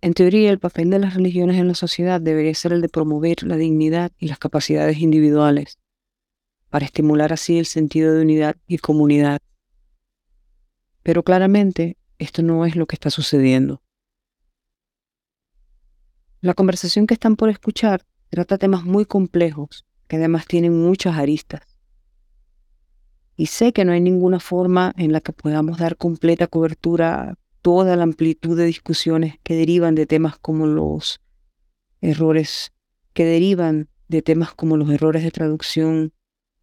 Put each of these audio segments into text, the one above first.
En teoría, el papel de las religiones en la sociedad debería ser el de promover la dignidad y las capacidades individuales, para estimular así el sentido de unidad y comunidad. Pero claramente esto no es lo que está sucediendo. La conversación que están por escuchar trata temas muy complejos que además tienen muchas aristas. Y sé que no hay ninguna forma en la que podamos dar completa cobertura toda la amplitud de discusiones que derivan de temas como los errores, que derivan de temas como los errores de traducción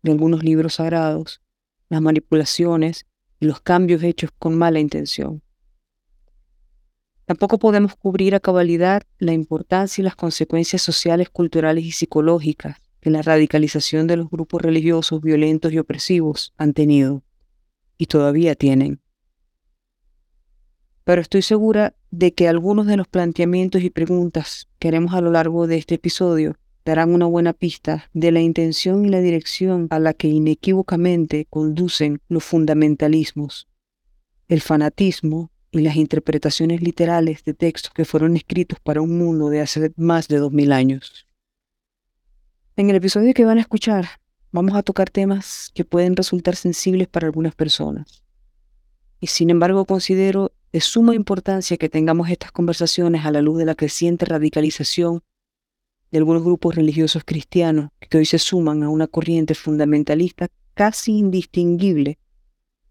de algunos libros sagrados, las manipulaciones y los cambios hechos con mala intención. Tampoco podemos cubrir a cabalidad la importancia y las consecuencias sociales, culturales y psicológicas que la radicalización de los grupos religiosos violentos y opresivos han tenido y todavía tienen. Pero estoy segura de que algunos de los planteamientos y preguntas que haremos a lo largo de este episodio darán una buena pista de la intención y la dirección a la que inequívocamente conducen los fundamentalismos, el fanatismo y las interpretaciones literales de textos que fueron escritos para un mundo de hace más de dos mil años. En el episodio que van a escuchar, vamos a tocar temas que pueden resultar sensibles para algunas personas. Y sin embargo considero de suma importancia que tengamos estas conversaciones a la luz de la creciente radicalización de algunos grupos religiosos cristianos que hoy se suman a una corriente fundamentalista casi indistinguible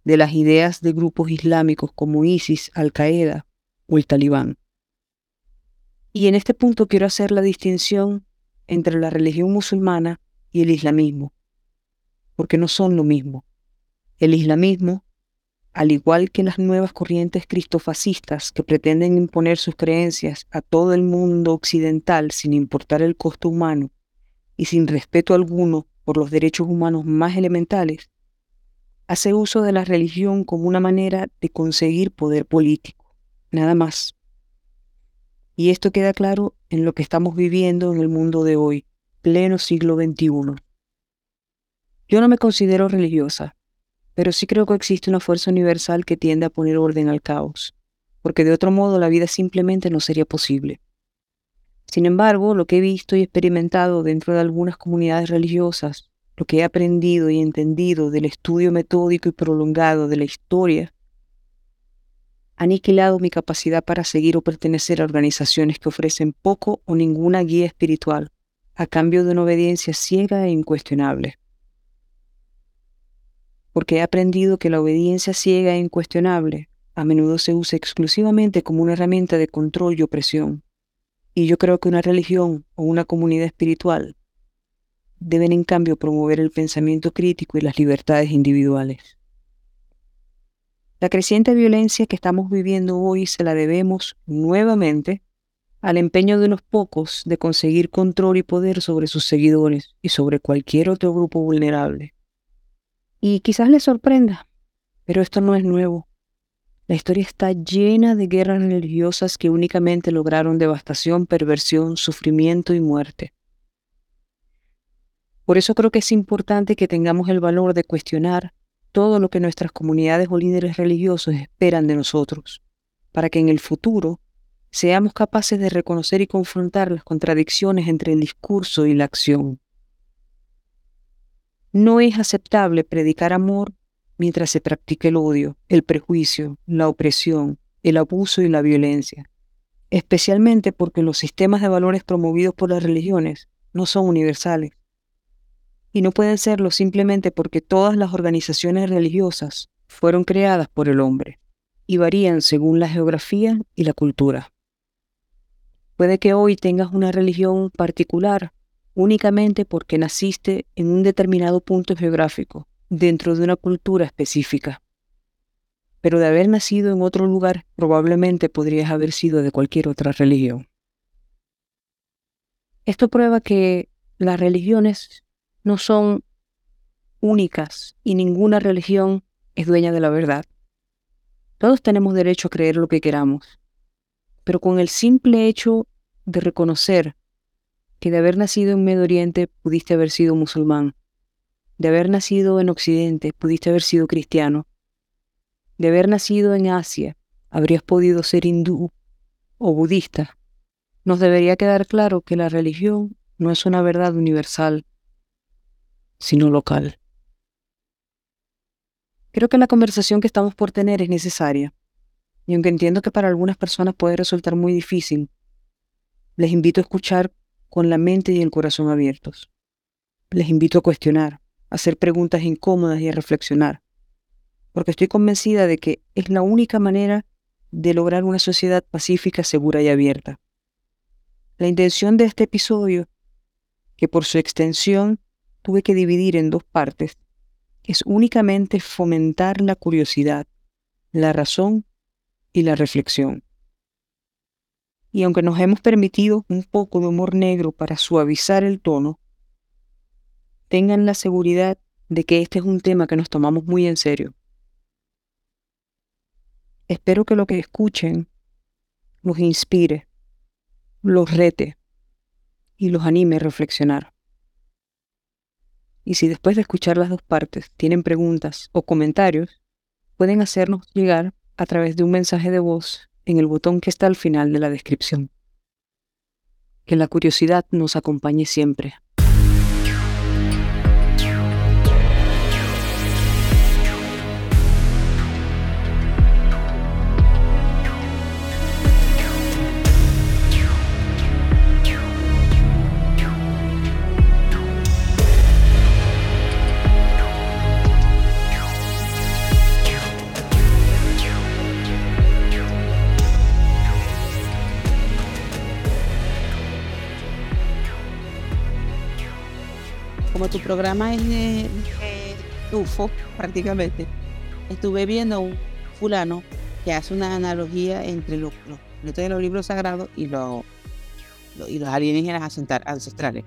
de las ideas de grupos islámicos como ISIS, Al-Qaeda o el Talibán. Y en este punto quiero hacer la distinción entre la religión musulmana y el islamismo, porque no son lo mismo. El islamismo, al igual que las nuevas corrientes cristofascistas que pretenden imponer sus creencias a todo el mundo occidental sin importar el costo humano y sin respeto alguno por los derechos humanos más elementales, hace uso de la religión como una manera de conseguir poder político, nada más. Y esto queda claro en lo que estamos viviendo en el mundo de hoy, pleno siglo XXI. Yo no me considero religiosa, pero sí creo que existe una fuerza universal que tiende a poner orden al caos, porque de otro modo la vida simplemente no sería posible. Sin embargo, lo que he visto y experimentado dentro de algunas comunidades religiosas lo que he aprendido y entendido del estudio metódico y prolongado de la historia, ha aniquilado mi capacidad para seguir o pertenecer a organizaciones que ofrecen poco o ninguna guía espiritual a cambio de una obediencia ciega e incuestionable. Porque he aprendido que la obediencia ciega e incuestionable a menudo se usa exclusivamente como una herramienta de control y opresión. Y yo creo que una religión o una comunidad espiritual deben en cambio promover el pensamiento crítico y las libertades individuales. La creciente violencia que estamos viviendo hoy se la debemos nuevamente al empeño de unos pocos de conseguir control y poder sobre sus seguidores y sobre cualquier otro grupo vulnerable. Y quizás les sorprenda, pero esto no es nuevo. La historia está llena de guerras religiosas que únicamente lograron devastación, perversión, sufrimiento y muerte. Por eso creo que es importante que tengamos el valor de cuestionar todo lo que nuestras comunidades o líderes religiosos esperan de nosotros, para que en el futuro seamos capaces de reconocer y confrontar las contradicciones entre el discurso y la acción. No es aceptable predicar amor mientras se practique el odio, el prejuicio, la opresión, el abuso y la violencia, especialmente porque los sistemas de valores promovidos por las religiones no son universales y no pueden serlo simplemente porque todas las organizaciones religiosas fueron creadas por el hombre y varían según la geografía y la cultura. Puede que hoy tengas una religión particular únicamente porque naciste en un determinado punto geográfico, dentro de una cultura específica. Pero de haber nacido en otro lugar, probablemente podrías haber sido de cualquier otra religión. Esto prueba que las religiones no son únicas y ninguna religión es dueña de la verdad. Todos tenemos derecho a creer lo que queramos, pero con el simple hecho de reconocer que de haber nacido en Medio Oriente pudiste haber sido musulmán, de haber nacido en Occidente pudiste haber sido cristiano, de haber nacido en Asia habrías podido ser hindú o budista, nos debería quedar claro que la religión no es una verdad universal, sino local. Creo que la conversación que estamos por tener es necesaria, y aunque entiendo que para algunas personas puede resultar muy difícil, les invito a escuchar con la mente y el corazón abiertos. Les invito a cuestionar, a hacer preguntas incómodas y a reflexionar, porque estoy convencida de que es la única manera de lograr una sociedad pacífica, segura y abierta. La intención de este episodio, que por su extensión tuve que dividir en dos partes, es únicamente fomentar la curiosidad, la razón y la reflexión. Y aunque nos hemos permitido un poco de humor negro para suavizar el tono, tengan la seguridad de que este es un tema que nos tomamos muy en serio. Espero que lo que escuchen los inspire, los rete y los anime a reflexionar. Y si después de escuchar las dos partes tienen preguntas o comentarios, pueden hacernos llegar a través de un mensaje de voz en el botón que está al final de la descripción. Que la curiosidad nos acompañe siempre. Como tu programa es de, UFO prácticamente, estuve viendo un fulano que hace una analogía entre los, los, de los libros sagrados y, los, y los alienígenas ancestrales.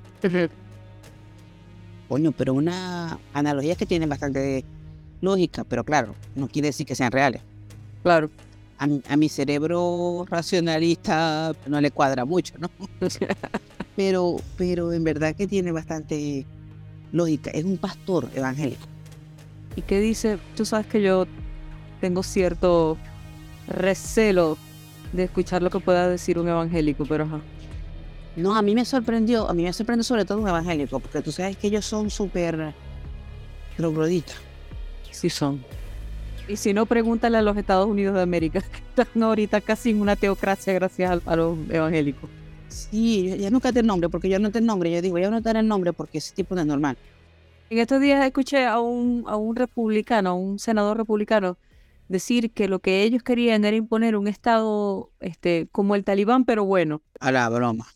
Coño, pero una analogía que tiene bastante lógica, pero claro, no quiere decir que sean reales. Claro. A, a mi cerebro racionalista no le cuadra mucho, ¿no? pero, pero en verdad que tiene bastante lógica, es un pastor evangélico. ¿Y qué dice? Tú sabes que yo tengo cierto recelo de escuchar lo que pueda decir un evangélico, pero ajá. No, a mí me sorprendió, a mí me sorprendió sobre todo un evangélico, porque tú sabes que ellos son súper trogloditas. Sí son. Y si no, pregúntale a los Estados Unidos de América, que están ahorita casi en una teocracia gracias a los evangélicos. Sí, ya nunca te el nombre, porque yo no el nombre. Yo digo, voy a anotar el nombre porque ese tipo no es normal. En estos días escuché a un, a un republicano, a un senador republicano, decir que lo que ellos querían era imponer un estado este, como el talibán, pero bueno. A la broma.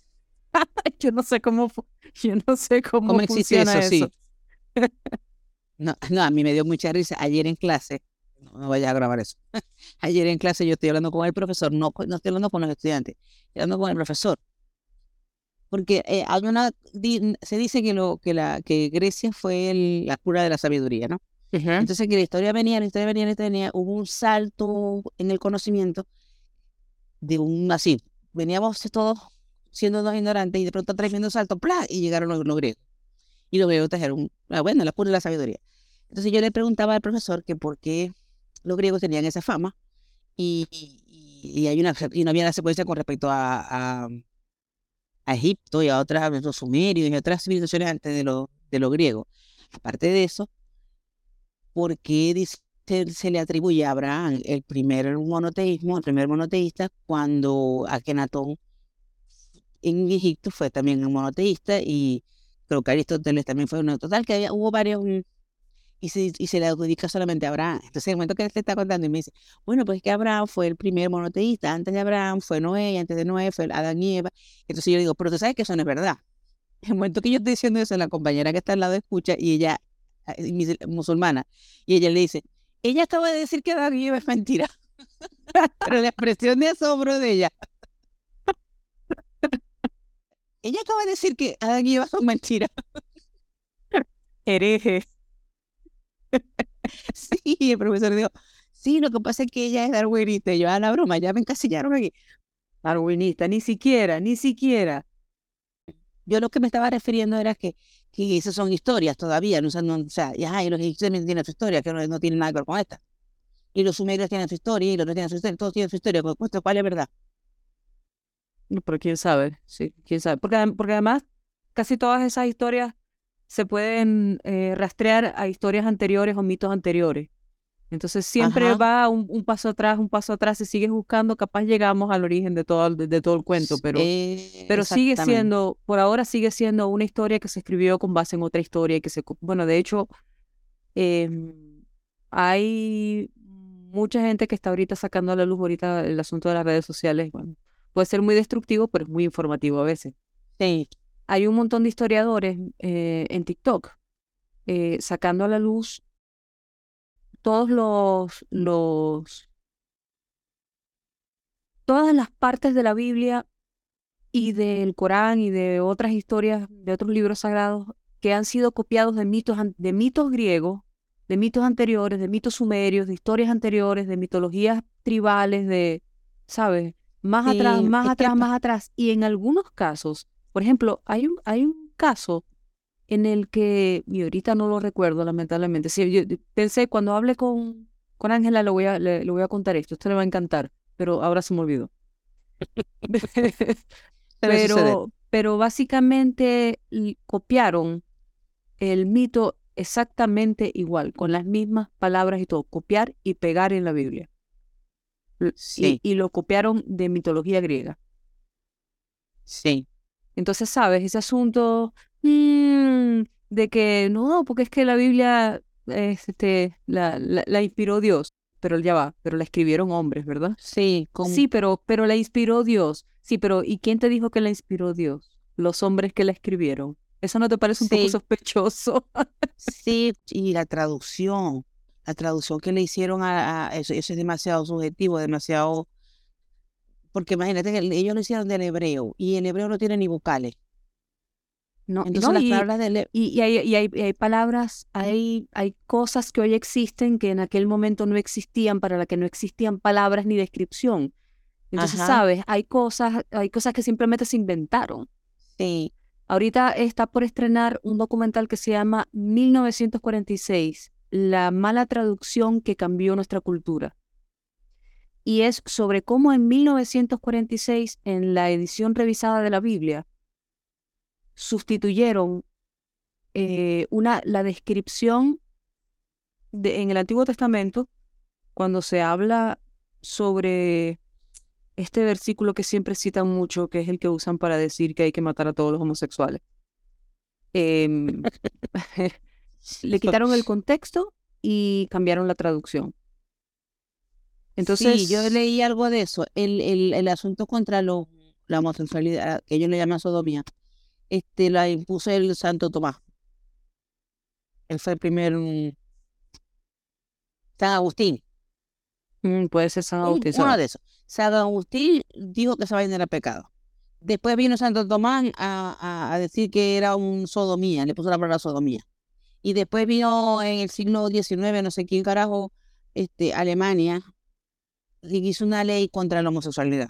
yo no sé cómo, yo no sé cómo, funciona eso. Sí. no, no, a mí me dio mucha risa. Ayer en clase, no, no vaya a grabar eso. Ayer en clase yo estoy hablando con el profesor, no, no estoy hablando con los estudiantes, estoy hablando con el profesor porque eh, hay una, se dice que, lo, que, la, que Grecia fue la cura de la sabiduría, ¿no? Entonces que la historia venía, la historia venía, la historia venía, hubo un salto en el conocimiento de un así, veníamos todos siendo dos ignorantes y de pronto tremendo salto, ¡plá! y llegaron los, griegos. Y los griegos trajeron, ah, bueno, la cura de la sabiduría. Entonces yo le preguntaba al profesor que por qué los griegos tenían esa fama y, y, hay una, y no había una secuencia con respecto a a Egipto y a otras, los sumerios y a otras civilizaciones antes de los de lo griegos. Aparte de eso, ¿por qué se le atribuye a Abraham el primer monoteísmo, el primer monoteísta, cuando Akenatón en Egipto fue también un monoteísta y creo que Aristóteles también fue uno total, que había, hubo varios y se, y se le adjudica solamente a Abraham. Entonces, en el momento que él te está contando y me dice, bueno, pues que Abraham fue el primer monoteísta, antes de Abraham fue Noé, y antes de Noé fue Adán y Eva. Entonces yo digo, pero tú sabes que eso no es verdad. En el momento que yo estoy diciendo eso, la compañera que está al lado escucha y ella, eh, musulmana, y ella le dice, ella acaba de decir que Adán y Eva es mentira. pero la expresión de asombro de ella. ella acaba de decir que Adán y Eva son mentiras. Hereje. sí, el profesor dijo, sí, lo que pasa es que ella es darwinista. Y yo, a la broma, ya me encasillaron aquí. Darwinista, ni siquiera, ni siquiera. Yo lo que me estaba refiriendo era que, que esas son historias todavía, no, o sea, ya, y los egipcios también tienen su historia, que no, tienen nada que ver con esta. Y los sumerios tienen su historia, y los otros tienen su historia, todos tienen su historia, pues, ¿cuál es verdad? No, pero quién sabe, sí, quién sabe. Porque, porque además casi todas esas historias se pueden eh, rastrear a historias anteriores o mitos anteriores. Entonces siempre va un, paso atrás, un paso atrás, si sigues buscando, capaz llegamos al origen de todo, de, todo el cuento, pero, pero sigue siendo, por ahora sigue siendo una historia que se escribió con base en otra historia y que se, bueno, de hecho, em, hay mucha gente que está ahorita sacando a la luz ahorita el asunto de las redes sociales, bueno, puede ser muy destructivo, pero es muy informativo a veces. Sí. Hay un montón de historiadores eh, en TikTok eh, sacando a la luz todos los, los, todas las partes de la Biblia y del Corán y de otras historias, de otros libros sagrados que han sido copiados de mitos, de mitos griegos, de mitos anteriores, de mitos sumerios, de historias anteriores, de mitologías tribales, de, ¿sabes? Más atrás, más atrás, más atrás. Y en algunos casos, por ejemplo, hay un, hay un caso en el que, y ahorita no lo recuerdo lamentablemente, sí, yo pensé cuando hable con con Ángela le voy a le, voy a contar esto, esto le va a encantar, pero ahora se me olvidó. pero pero básicamente copiaron el mito exactamente igual, con las mismas palabras y todo, copiar y pegar en la Biblia. Sí. Y, y lo copiaron de mitología griega. Sí. Entonces, ¿sabes? Ese asunto Mm, de que no, porque es que la Biblia este, la, la, inspiró Dios, pero ya va, pero la escribieron hombres, ¿verdad? Sí, sí, pero, pero la inspiró Dios. Sí, pero ¿y quién te dijo que la inspiró Dios? Los hombres que la escribieron. ¿Eso no te parece un poco sospechoso? sí, y la traducción, la traducción que le hicieron a, eso, eso es demasiado subjetivo, demasiado... Porque imagínate que ellos lo hicieron del hebreo y el hebreo no tiene ni vocales. No, Entonces las y, palabras de y, hay, y, hay, palabras, hay, hay cosas que hoy existen que en aquel momento no existían, para las que no existían palabras ni descripción. Entonces, sabes, hay cosas, hay cosas que simplemente se inventaron. Sí. Ahorita está por estrenar un documental que se llama 1946, la mala traducción que cambió nuestra cultura. Y es sobre cómo en 1946, en la edición revisada de la Biblia, sustituyeron eh, una, la descripción de, en el Antiguo Testamento, cuando se habla sobre este versículo que siempre citan mucho, que es el que usan para decir que hay que matar a todos los homosexuales. Em, le quitaron el contexto y cambiaron la traducción. Entonces, sí, yo leí algo de eso. El, el, el asunto contra lo, la homosexualidad, que ellos le llaman sodomía, este, la impuso el Santo Tomás. Él fue el primer mm, San Agustín. Mm, puede ser San Agustín. Uno de esos. San Agustín dijo que esa vaina era pecado. Después vino Santo Tomás a, a, decir que era un sodomía, le puso la palabra sodomía. Y después vino en el siglo XIX, no sé quién carajo, este, Alemania, hizo una ley contra la homosexualidad.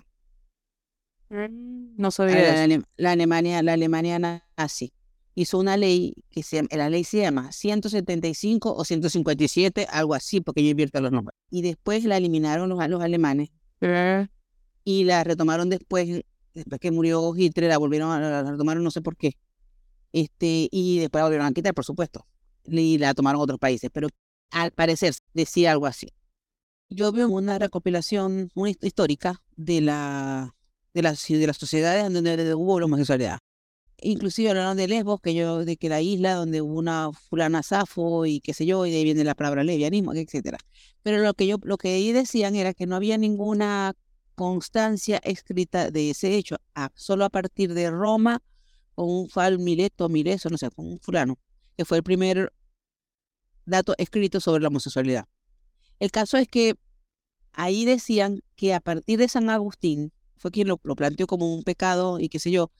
Mm, no sabía la, la, Alemania, la Alemania nazi hizo una ley que se la ley se llama 175 o 157, algo así, porque yo invierto los nombres. Y después la eliminaron los, los alemanes eh. y la retomaron después, después que murió Hitler, la volvieron a la retomaron, no sé por qué. Este, y después la volvieron a quitar, por supuesto. Y la tomaron otros países, pero al parecer decía algo así. Yo veo una recopilación muy histórica de la de las, de las sociedades donde hubo la homosexualidad. Inclusive hablaron de Lesbos, que yo, de que la isla donde hubo una fulana Safo y qué sé yo, y de ahí viene la palabra lesbianismo, etcétera. Pero lo que yo, lo que ahí decían era que no había ninguna constancia escrita de ese hecho, solo a partir de Roma, con un fal Mileto, Mileso, no sé, con un fulano, que fue el primer dato escrito sobre la homosexualidad. El caso es que ahí decían que a partir de San Agustín, fue quien lo, planteó como un pecado y qué sé yo.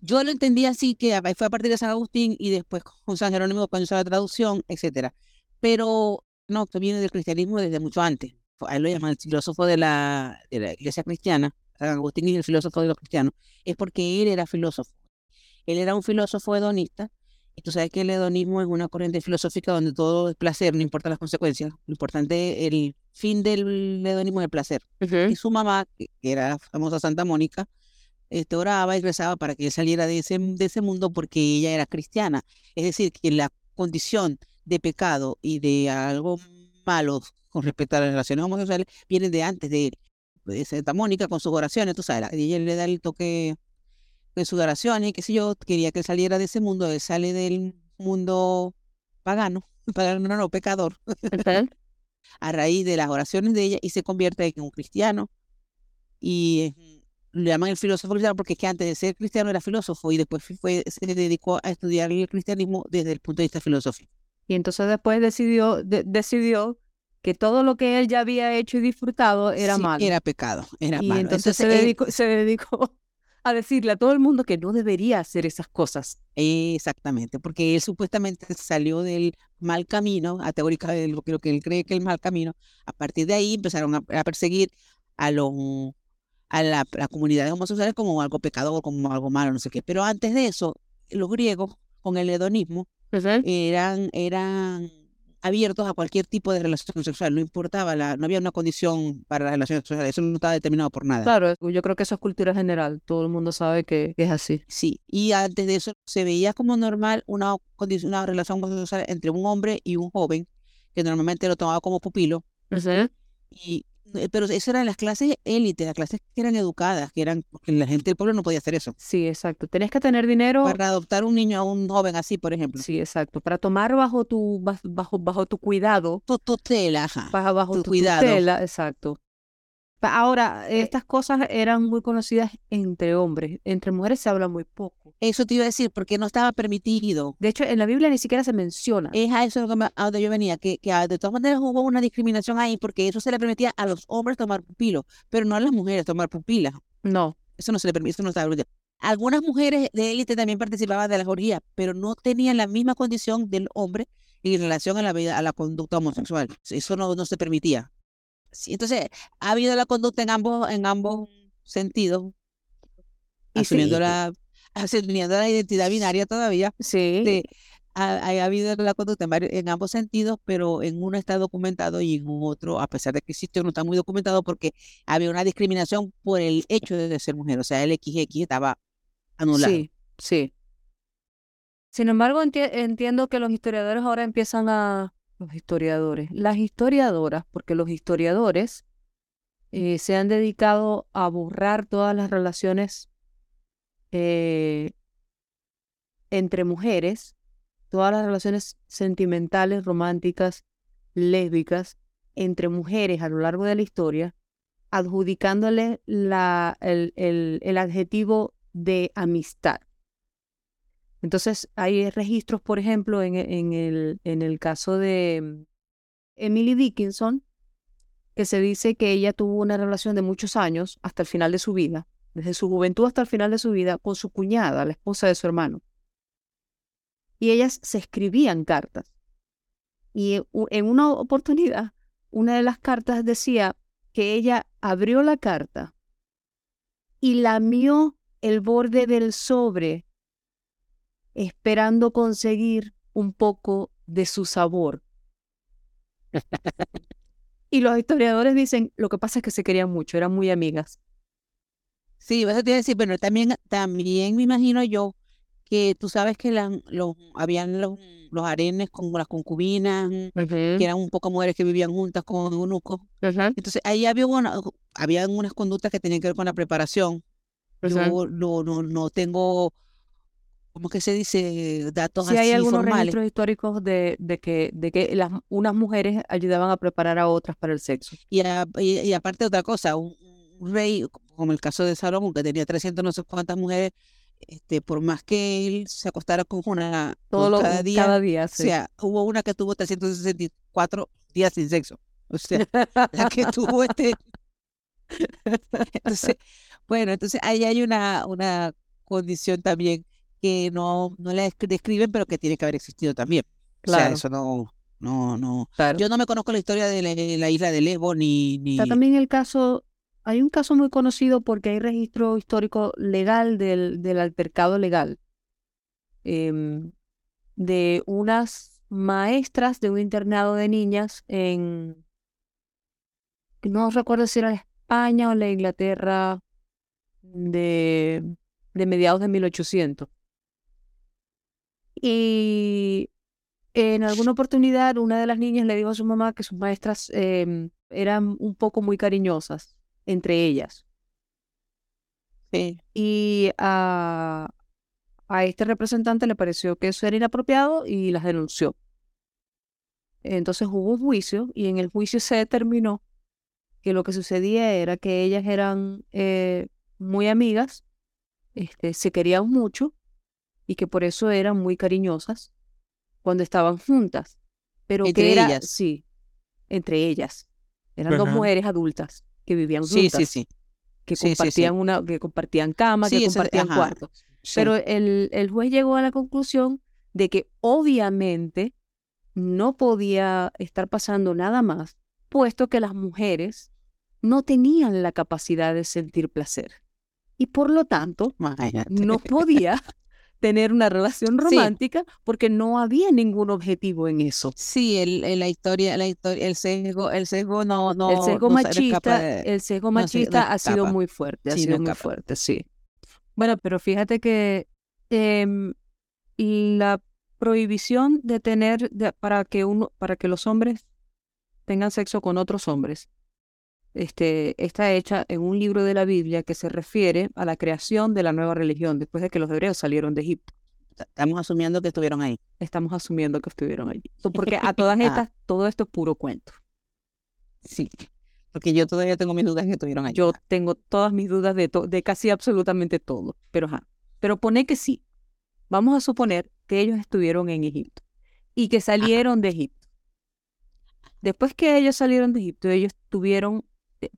Yo lo entendí así, que fue a partir de San Agustín y después con San Jerónimo cuando hizo la traducción, etc. Pero no, esto viene del cristianismo desde mucho antes. A él lo llaman el filósofo de la, de la iglesia cristiana. San Agustín es el filósofo de los cristianos. Es porque él era filósofo. Él era un filósofo hedonista y tú sabes que el hedonismo es una corriente filosófica donde todo es placer, no importa las consecuencias. Lo importante, el fin del hedonismo es el placer. Y su mamá, que era famosa Santa Mónica, este, oraba y rezaba para que él saliera de ese, de ese mundo porque ella era cristiana. Es decir, que la condición de pecado y de algo malo con respecto a las relaciones homosexuales vienen de antes de él. De Santa Mónica con sus oraciones, tú sabes, y ella le da el toque de sus oraciones, qué sé yo, quería que él saliera de ese mundo, él sale del mundo pagano, pagano no, no, pecador, a raíz de las oraciones de ella y se convierte en un cristiano. Y le llaman el filósofo cristiano porque es que antes de ser cristiano era filósofo y después fue, se dedicó a estudiar el cristianismo desde el punto de vista filosófico. Y entonces después decidió, decidió que todo lo que él ya había hecho y disfrutado era malo. Era pecado, era y malo. Entonces, se, dedicó, se dedicó a decirle a todo el mundo que no debería hacer esas cosas. Exactamente, porque él supuestamente salió del mal camino, a teórica de lo que, lo que él cree que es el mal camino. A partir de ahí empezaron a, a perseguir a los a la, la comunidad homosexuales como algo pecador, como algo malo, no sé qué. Pero antes de eso, los griegos, con el hedonismo, eran, eran abiertos a cualquier tipo de relación sexual, no importaba, la, no había una condición para las relaciones sexuales, eso no estaba determinado por nada. Claro, yo creo que eso es cultura general, todo el mundo sabe que, es así. Sí, y antes de eso se veía como normal una, una relación homosexual entre un hombre y un joven, que normalmente lo tomaba como pupilo, y pero eso eran las clases élite, las clases que eran educadas, que eran, porque la gente del pueblo no podía hacer eso. Sí, exacto. Tenés que tener dinero. Para adoptar un niño a un joven así, por ejemplo. Sí, exacto. Para tomar bajo tu, bajo, bajo tu cuidado. Tu tutela, ajá. Bajo, tu, cuidado. tutela, exacto. Ahora, eh, estas cosas eran muy conocidas entre hombres, entre mujeres se habla muy poco. Eso te iba a decir, porque no estaba permitido. De hecho, en la Biblia ni siquiera se menciona. Es a eso a donde yo venía, que, que de todas maneras hubo una discriminación ahí, porque eso se le permitía a los hombres tomar pupilo, pero no a las mujeres tomar pupilas. No. Eso no se le permitía, eso no estaba permitido. Algunas mujeres de élite también participaban de la orgías, pero no tenían la misma condición del hombre en relación a la vida, a la conducta homosexual. Eso no, no se permitía. Entonces, ha habido la conducta en ambos, en ambos sentidos, asumiendo, la, asumiendo la identidad binaria todavía. Sí. ha, habido la conducta en, en, ambos sentidos, pero en uno está documentado y en otro, a pesar de que existe, no está muy documentado porque había una discriminación por el hecho de ser mujer. O sea, el XX estaba anulado. Sí, sí. Sin embargo, entiendo que los historiadores ahora empiezan a, los historiadores, las historiadoras, porque los historiadores eh, se han dedicado a borrar todas las relaciones eh, entre mujeres, todas las relaciones sentimentales, románticas, lésbicas entre mujeres a lo largo de la historia, adjudicándole la, el, el adjetivo de amistad. Entonces, hay registros, por ejemplo, en, en, el, en el caso de mm, Emily Dickinson, que se dice que ella tuvo una relación de muchos años hasta el final de su vida, desde su juventud hasta el final de su vida, con su cuñada, la esposa de su hermano. Y ellas se escribían cartas. Y en una oportunidad, una de las cartas decía que ella abrió la carta y lamió el borde del sobre esperando conseguir un poco de su sabor. y los historiadores dicen, lo que pasa es que se querían mucho, eran muy amigas. Sí, vas a decir, pero también, también me imagino yo que tú sabes que la, los, habían los, los arenes con las concubinas, que eran un poco mujeres que vivían juntas con eunucos. Entonces ahí había, una, había unas conductas que tenían que ver con la preparación. Yo no, no, no tengo ¿cómo que se dice? Datos sí, hay algunos registros históricos de, de que, de que las, unas mujeres ayudaban a preparar a otras para el sexo. Y, y, aparte otra cosa, un, rey, como el caso de Salomón, que tenía 300 no sé cuántas mujeres, este, por más que él se acostara con una Todo cada día, cada día o sea, hubo una que tuvo 364 días sin sexo. O sea, la que tuvo este... Entonces, bueno, entonces ahí hay una, una condición también que no, no la describen, pero que tiene que haber existido también. Claro. O sea, eso no, no, no. Yo no me conozco la historia de la, isla de Lesbos ni, ni... Está también el caso, hay un caso muy conocido porque hay registro histórico legal del, del altercado legal em, de unas maestras de un internado de niñas en, no recuerdo si era España o la Inglaterra, de, de mediados de 1800. Y en alguna oportunidad una de las niñas le dijo a su mamá que sus maestras em, eran un poco muy cariñosas entre ellas. Sí. Y a, a este representante le pareció que eso era inapropiado y las denunció. Entonces hubo un juicio y en el juicio se determinó que lo que sucedía era que ellas eran eh, muy amigas, este, se querían mucho y que por eso eran muy cariñosas cuando estaban juntas. Pero Entre que era, ellas. sí, entre ellas. Eran dos mujeres adultas que vivían juntas, sí, sí. que Sí, sí, sí. compartían una, que compartían cama, que compartían cuarto. Pero el, el juez llegó a la conclusión de que obviamente no podía estar pasando nada más, puesto que las mujeres no tenían la capacidad de sentir placer. Y por lo tanto, Imagínate. no podía tener una relación Sí. romántica porque no había ningún objetivo en eso. Sí, el, el- la historia, la historia, el sesgo, el sesgo no, no, el sesgo no machista, de- el sesgo no se- no machista ha sido muy fuerte, ha Sí, sido muy escapa. fuerte, sí. Bueno, pero fíjate que em, la prohibición de tener de- para que uno, para que los hombres tengan sexo con otros hombres, este, está hecha en un libro de la Biblia que se refiere a la creación de la nueva religión después de que los hebreos salieron de Egipto. Estamos asumiendo que estuvieron ahí. Estamos asumiendo que estuvieron allí. Porque a todas Ah. estas, todo esto es puro cuento. Sí. Porque yo todavía tengo mis dudas que estuvieron ahí. Yo tengo todas mis dudas de, de casi absolutamente todo, pero ajá. Pero pone que sí. Vamos a suponer que ellos estuvieron en Egipto y que salieron de Egipto. Después que ellos salieron de Egipto, ellos tuvieron,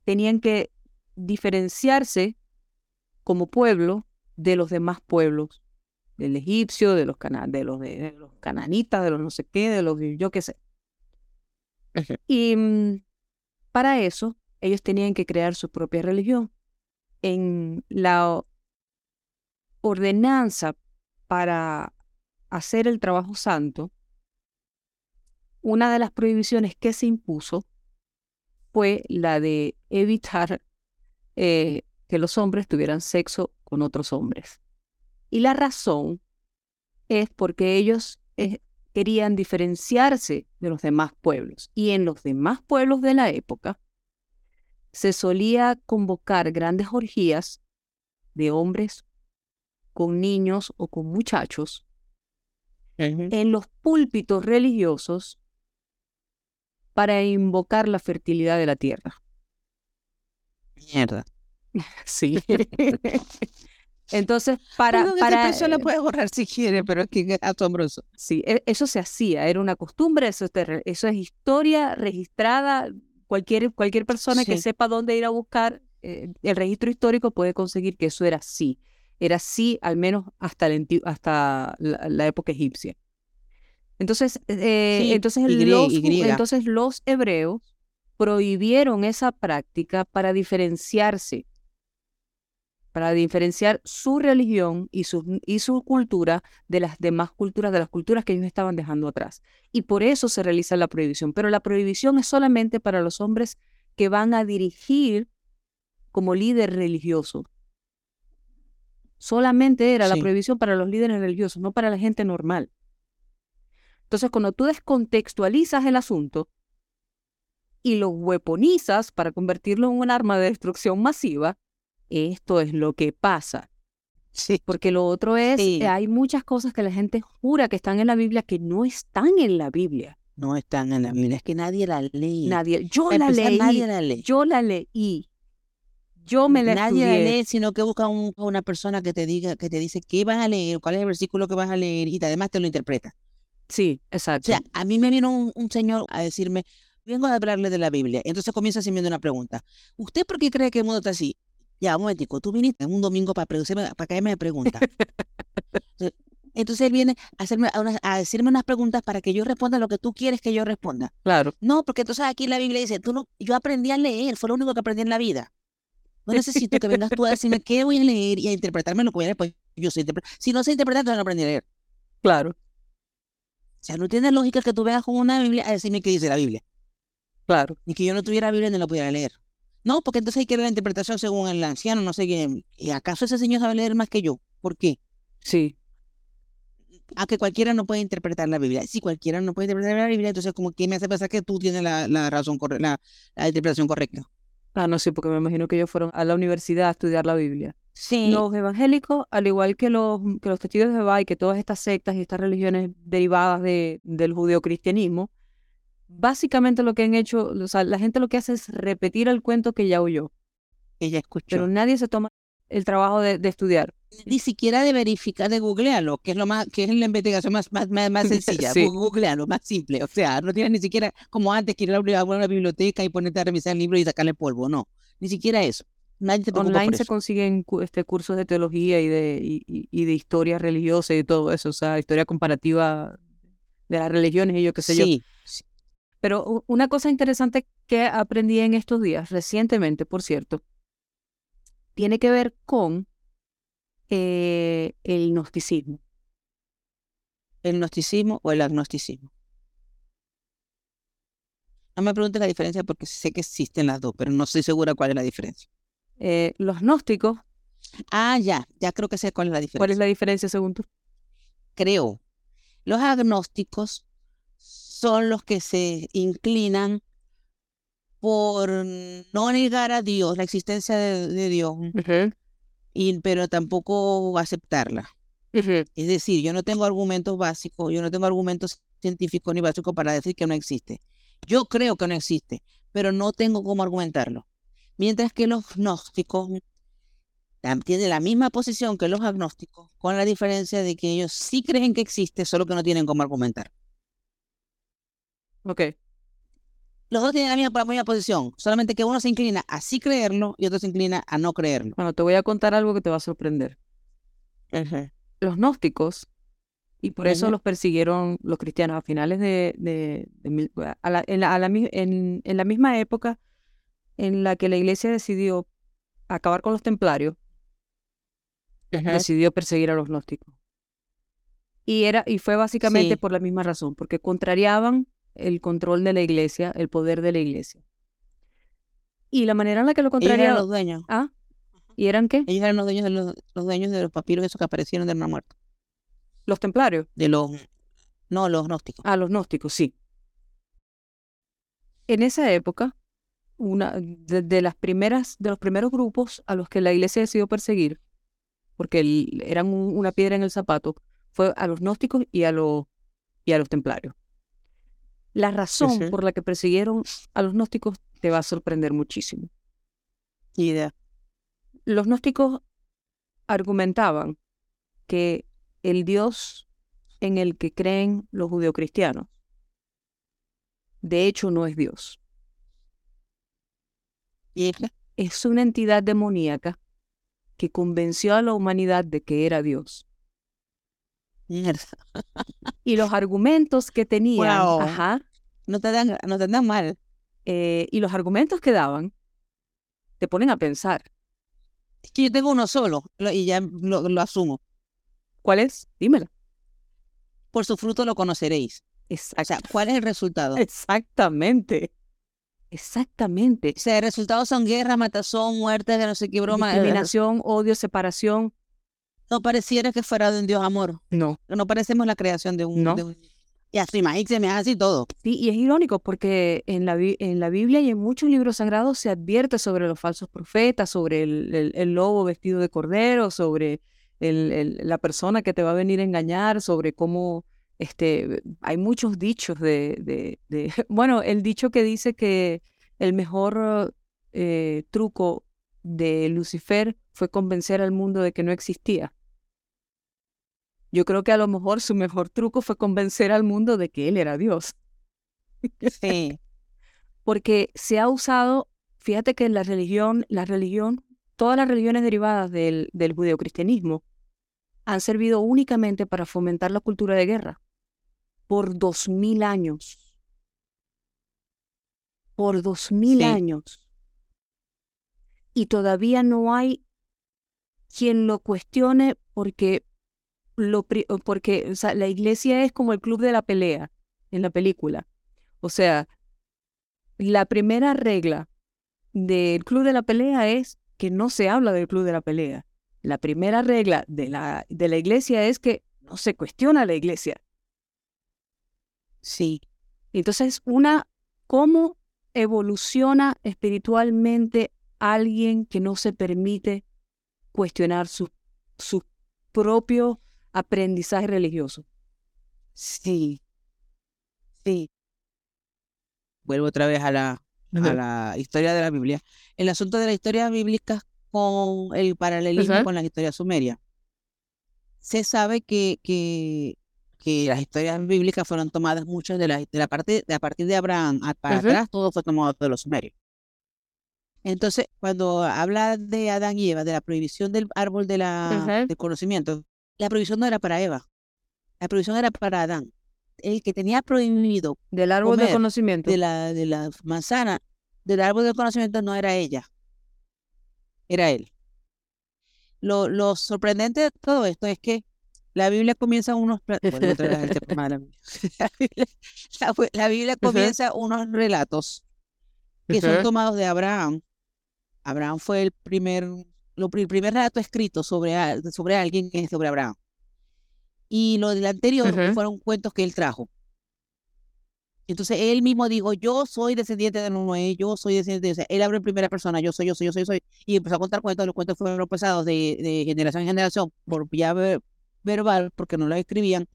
tenían que diferenciarse como pueblo de los demás pueblos, del egipcio, de los, cana- de los, de, de los cananitas, de los no sé qué, de los yo qué sé. Y mm, para eso, ellos tenían que crear su propia religión. En la ordenanza para hacer el trabajo santo, una de las prohibiciones que se impuso fue la de evitar eh, que los hombres tuvieran sexo con otros hombres. Y la razón es porque ellos eh, querían diferenciarse de los demás pueblos. Y en los demás pueblos de la época se solía convocar grandes orgías de hombres con niños o con muchachos en los púlpitos religiosos para invocar la fertilidad de la tierra. Mierda. Sí. Entonces, para, Perdón, esta para persona eh, puede borrar si quiere, pero es que es asombroso. sí, e- eso se hacía, era una costumbre, eso es, ter- eso es historia registrada. Cualquier, cualquier persona que sepa dónde ir a buscar eh, el registro histórico puede conseguir que eso era así. Era así al menos hasta, el hasta la, la época egipcia. Entonces, eh, Sí, entonces, y los, y entonces los hebreos prohibieron esa práctica para diferenciarse, para diferenciar su religión y su, y su cultura de las demás culturas, de las culturas que ellos estaban dejando atrás. Y por eso se realiza la prohibición. Pero la prohibición es solamente para los hombres que van a dirigir como líder religioso. Solamente era la prohibición para los líderes religiosos, no para la gente normal. Entonces, cuando tú descontextualizas el asunto y lo weaponizas para convertirlo en un arma de destrucción masiva, esto es lo que pasa. Sí. Porque lo otro es, Sí. eh, hay muchas cosas que la gente jura que están en la Biblia que no están en la Biblia. No están en la Biblia, es que nadie la lee. Nadie, yo la leí, nadie la lee. yo la leí, yo me la Nadie la lee, sino que busca un- una persona que te diga, que te dice qué vas a leer, cuál es el versículo que vas a leer y además te lo interpreta. Sí, O exacto. sea, a mí me vino un, un señor a decirme, vengo a hablarle de la Biblia. Entonces comienza haciendo una pregunta. ¿Usted por qué cree que el mundo está así? Ya, un momentico, tú viniste un domingo para, para caerme de preguntas. Entonces- él viene a, hacerme, a decirme unas preguntas para que yo responda lo que tú quieres que yo responda. claro. No, porque entonces aquí la Biblia dice, tú no, yo aprendí a leer, fue lo único que aprendí en la vida. No necesito que vengas tú a decirme qué voy a leer y a interpretarme lo que voy a leer, pues yo sé interpretar. Si no sé interpretar, entonces no aprendí a leer. Claro, O sea, no tiene lógica que tú veas con una Biblia a decirme qué dice la Biblia. claro. Ni que yo no tuviera Biblia ni la pudiera leer. No, porque entonces hay que ver la interpretación según el anciano, no sé quién. ¿Y acaso ese señor sabe leer más que yo? ¿Por qué? Sí. A que cualquiera no puede interpretar la Biblia. Si cualquiera no puede interpretar la Biblia, entonces como que me hace pensar que tú tienes la, la razón correcta, la, interpretación correcta. Ah, no sé, porque me imagino que ellos fueron a la universidad a estudiar la Biblia. Sí. Los evangélicos, al igual que los, que los testigos de Jehová y que todas estas sectas y estas religiones derivadas de, del judeocristianismo, básicamente lo que han hecho, o sea, la gente lo que hace es repetir el cuento que ya oyó. Que ya escuchó. Pero nadie se toma el trabajo de, estudiar. Ni siquiera de verificar, de googlearlo, que es lo más, que es la investigación más, más, más, sencilla. sí. Googlearlo, más simple. O sea, no tienes ni siquiera como antes que ir a una biblioteca y ponerte a revisar el libro y sacarle polvo. No, ni siquiera eso. Nadie Online se consiguen este, cursos de teología y de, y, de historia religiosa y todo eso, o sea, historia comparativa de las religiones y yo qué sé yo. Sí. Pero una cosa interesante que aprendí en estos días, recientemente, por cierto, tiene que ver con eh, el gnosticismo. ¿El gnosticismo o el agnosticismo? No me preguntes la diferencia porque sé que existen las dos, pero no estoy segura cuál es la diferencia. Eh, los gnósticos. Ah, ya, ya creo que sé cuál es la diferencia. ¿Cuál es la diferencia según tú? Creo. Los agnósticos son los que se inclinan por no negar a Dios, la existencia de, Dios, y, pero tampoco aceptarla. Es decir, yo no tengo argumentos básicos, yo no tengo argumentos científicos ni básicos para decir que no existe. Yo creo que no existe, pero no tengo cómo argumentarlo. Mientras que los gnósticos tienen la misma posición que los agnósticos, con la diferencia de que ellos sí creen que existe, solo que no tienen cómo argumentar. Ok. Los dos tienen la misma, posición, solamente que uno se inclina a sí creerlo y otro se inclina a no creerlo. Bueno, te voy a contar algo que te va a sorprender. Los gnósticos, y por eso los persiguieron los cristianos a finales de... en, la, misma época en la que la iglesia decidió acabar con los templarios, decidió perseguir a los gnósticos. Y, era, y fue básicamente por la misma razón, porque contrariaban el control de la iglesia, el poder de la iglesia. Y la manera en la que lo contrariaban... eran los dueños. ¿Ah? ¿Y eran qué? Ellos eran los dueños de los, dueños de los papiros esos que aparecieron de una muerte. ¿Los templarios? De los... No, los gnósticos. Ah, los gnósticos, sí. En esa época, una de, las primeras, de los primeros grupos a los que la iglesia decidió perseguir, porque eran una piedra en el zapato, fue a los gnósticos y a, los y a los templarios. La razón por la que persiguieron a los gnósticos te va a sorprender muchísimo. Idea. Los gnósticos argumentaban que el Dios en el que creen los judeocristianos, de hecho no es Dios. Es una entidad demoníaca que convenció a la humanidad de que era Dios. y los argumentos que tenían, ajá, no te dan, no te dan mal. Eh, y los argumentos que daban te ponen a pensar. Es que yo tengo uno solo y ya lo, asumo. ¿Cuál es? Dímela. Por su fruto lo conoceréis. Exacto. O sea, ¿cuál es el resultado? Exactamente. Exactamente. O sea, el resultado son guerra, matazón, muerte, de no sé qué broma. Discriminación, odio, separación. No pareciera que fuera de un Dios amor. No. No parecemos la creación de un, no. de un y así y se me hace así todo. Sí, y es irónico porque en la, en la Biblia y en muchos libros sagrados se advierte sobre los falsos profetas, sobre el, el, lobo vestido de cordero, sobre el, la persona que te va a venir a engañar, sobre cómo este, hay muchos dichos de, de, de bueno, el dicho que dice que el mejor eh, truco de Lucifer fue convencer al mundo de que no existía. Yo creo que a lo mejor su mejor truco fue convencer al mundo de que él era Dios. Sí. Porque se ha usado, fíjate que la religión, la religión, todas las religiones derivadas del, del judeocristianismo han servido únicamente para fomentar la cultura de guerra por dos mil años. Por dos mil años. Y todavía no hay quien lo cuestione porque lo, porque la iglesia es como el club de la pelea en la película. O sea, la primera regla del club de la pelea es que no se habla del club de la pelea. La primera regla de la, de la iglesia es que no se cuestiona la iglesia. Sí. Entonces, una, ¿cómo evoluciona espiritualmente alguien que no se permite cuestionar su, su propio aprendizaje religioso? Sí. Sí. Vuelvo otra vez a la, a la historia de la Biblia. El asunto de la historia bíblica con el paralelismo con la historia sumeria. Se sabe que, que, que, las historias bíblicas fueron tomadas muchas de la, de la parte de a partir de Abraham para atrás, todo fue tomado de los sumerios. Entonces, cuando habla de Adán y Eva, de la prohibición del árbol de la, del conocimiento, la prohibición no era para Eva, la prohibición era para Adán. El que tenía prohibido del árbol del conocimiento de la, de la manzana del árbol del conocimiento no era ella, era él. Lo, lo sorprendente de todo esto es que la Biblia comienza unos la, Biblia, comienza unos relatos que son tomados de Abraham. Abraham fue el primer, lo, el primer relato escrito sobre, sobre alguien que es sobre Abraham. Y lo del anterior fueron cuentos que él trajo. Entonces él mismo dijo, yo soy descendiente de Noé, yo soy descendiente, o sea, él abre en primera persona, yo soy, yo soy, yo soy, yo soy, y empezó a contar cuentos, los cuentos fueron pesados de, de generación en generación por vía verbal, porque no lo escribían.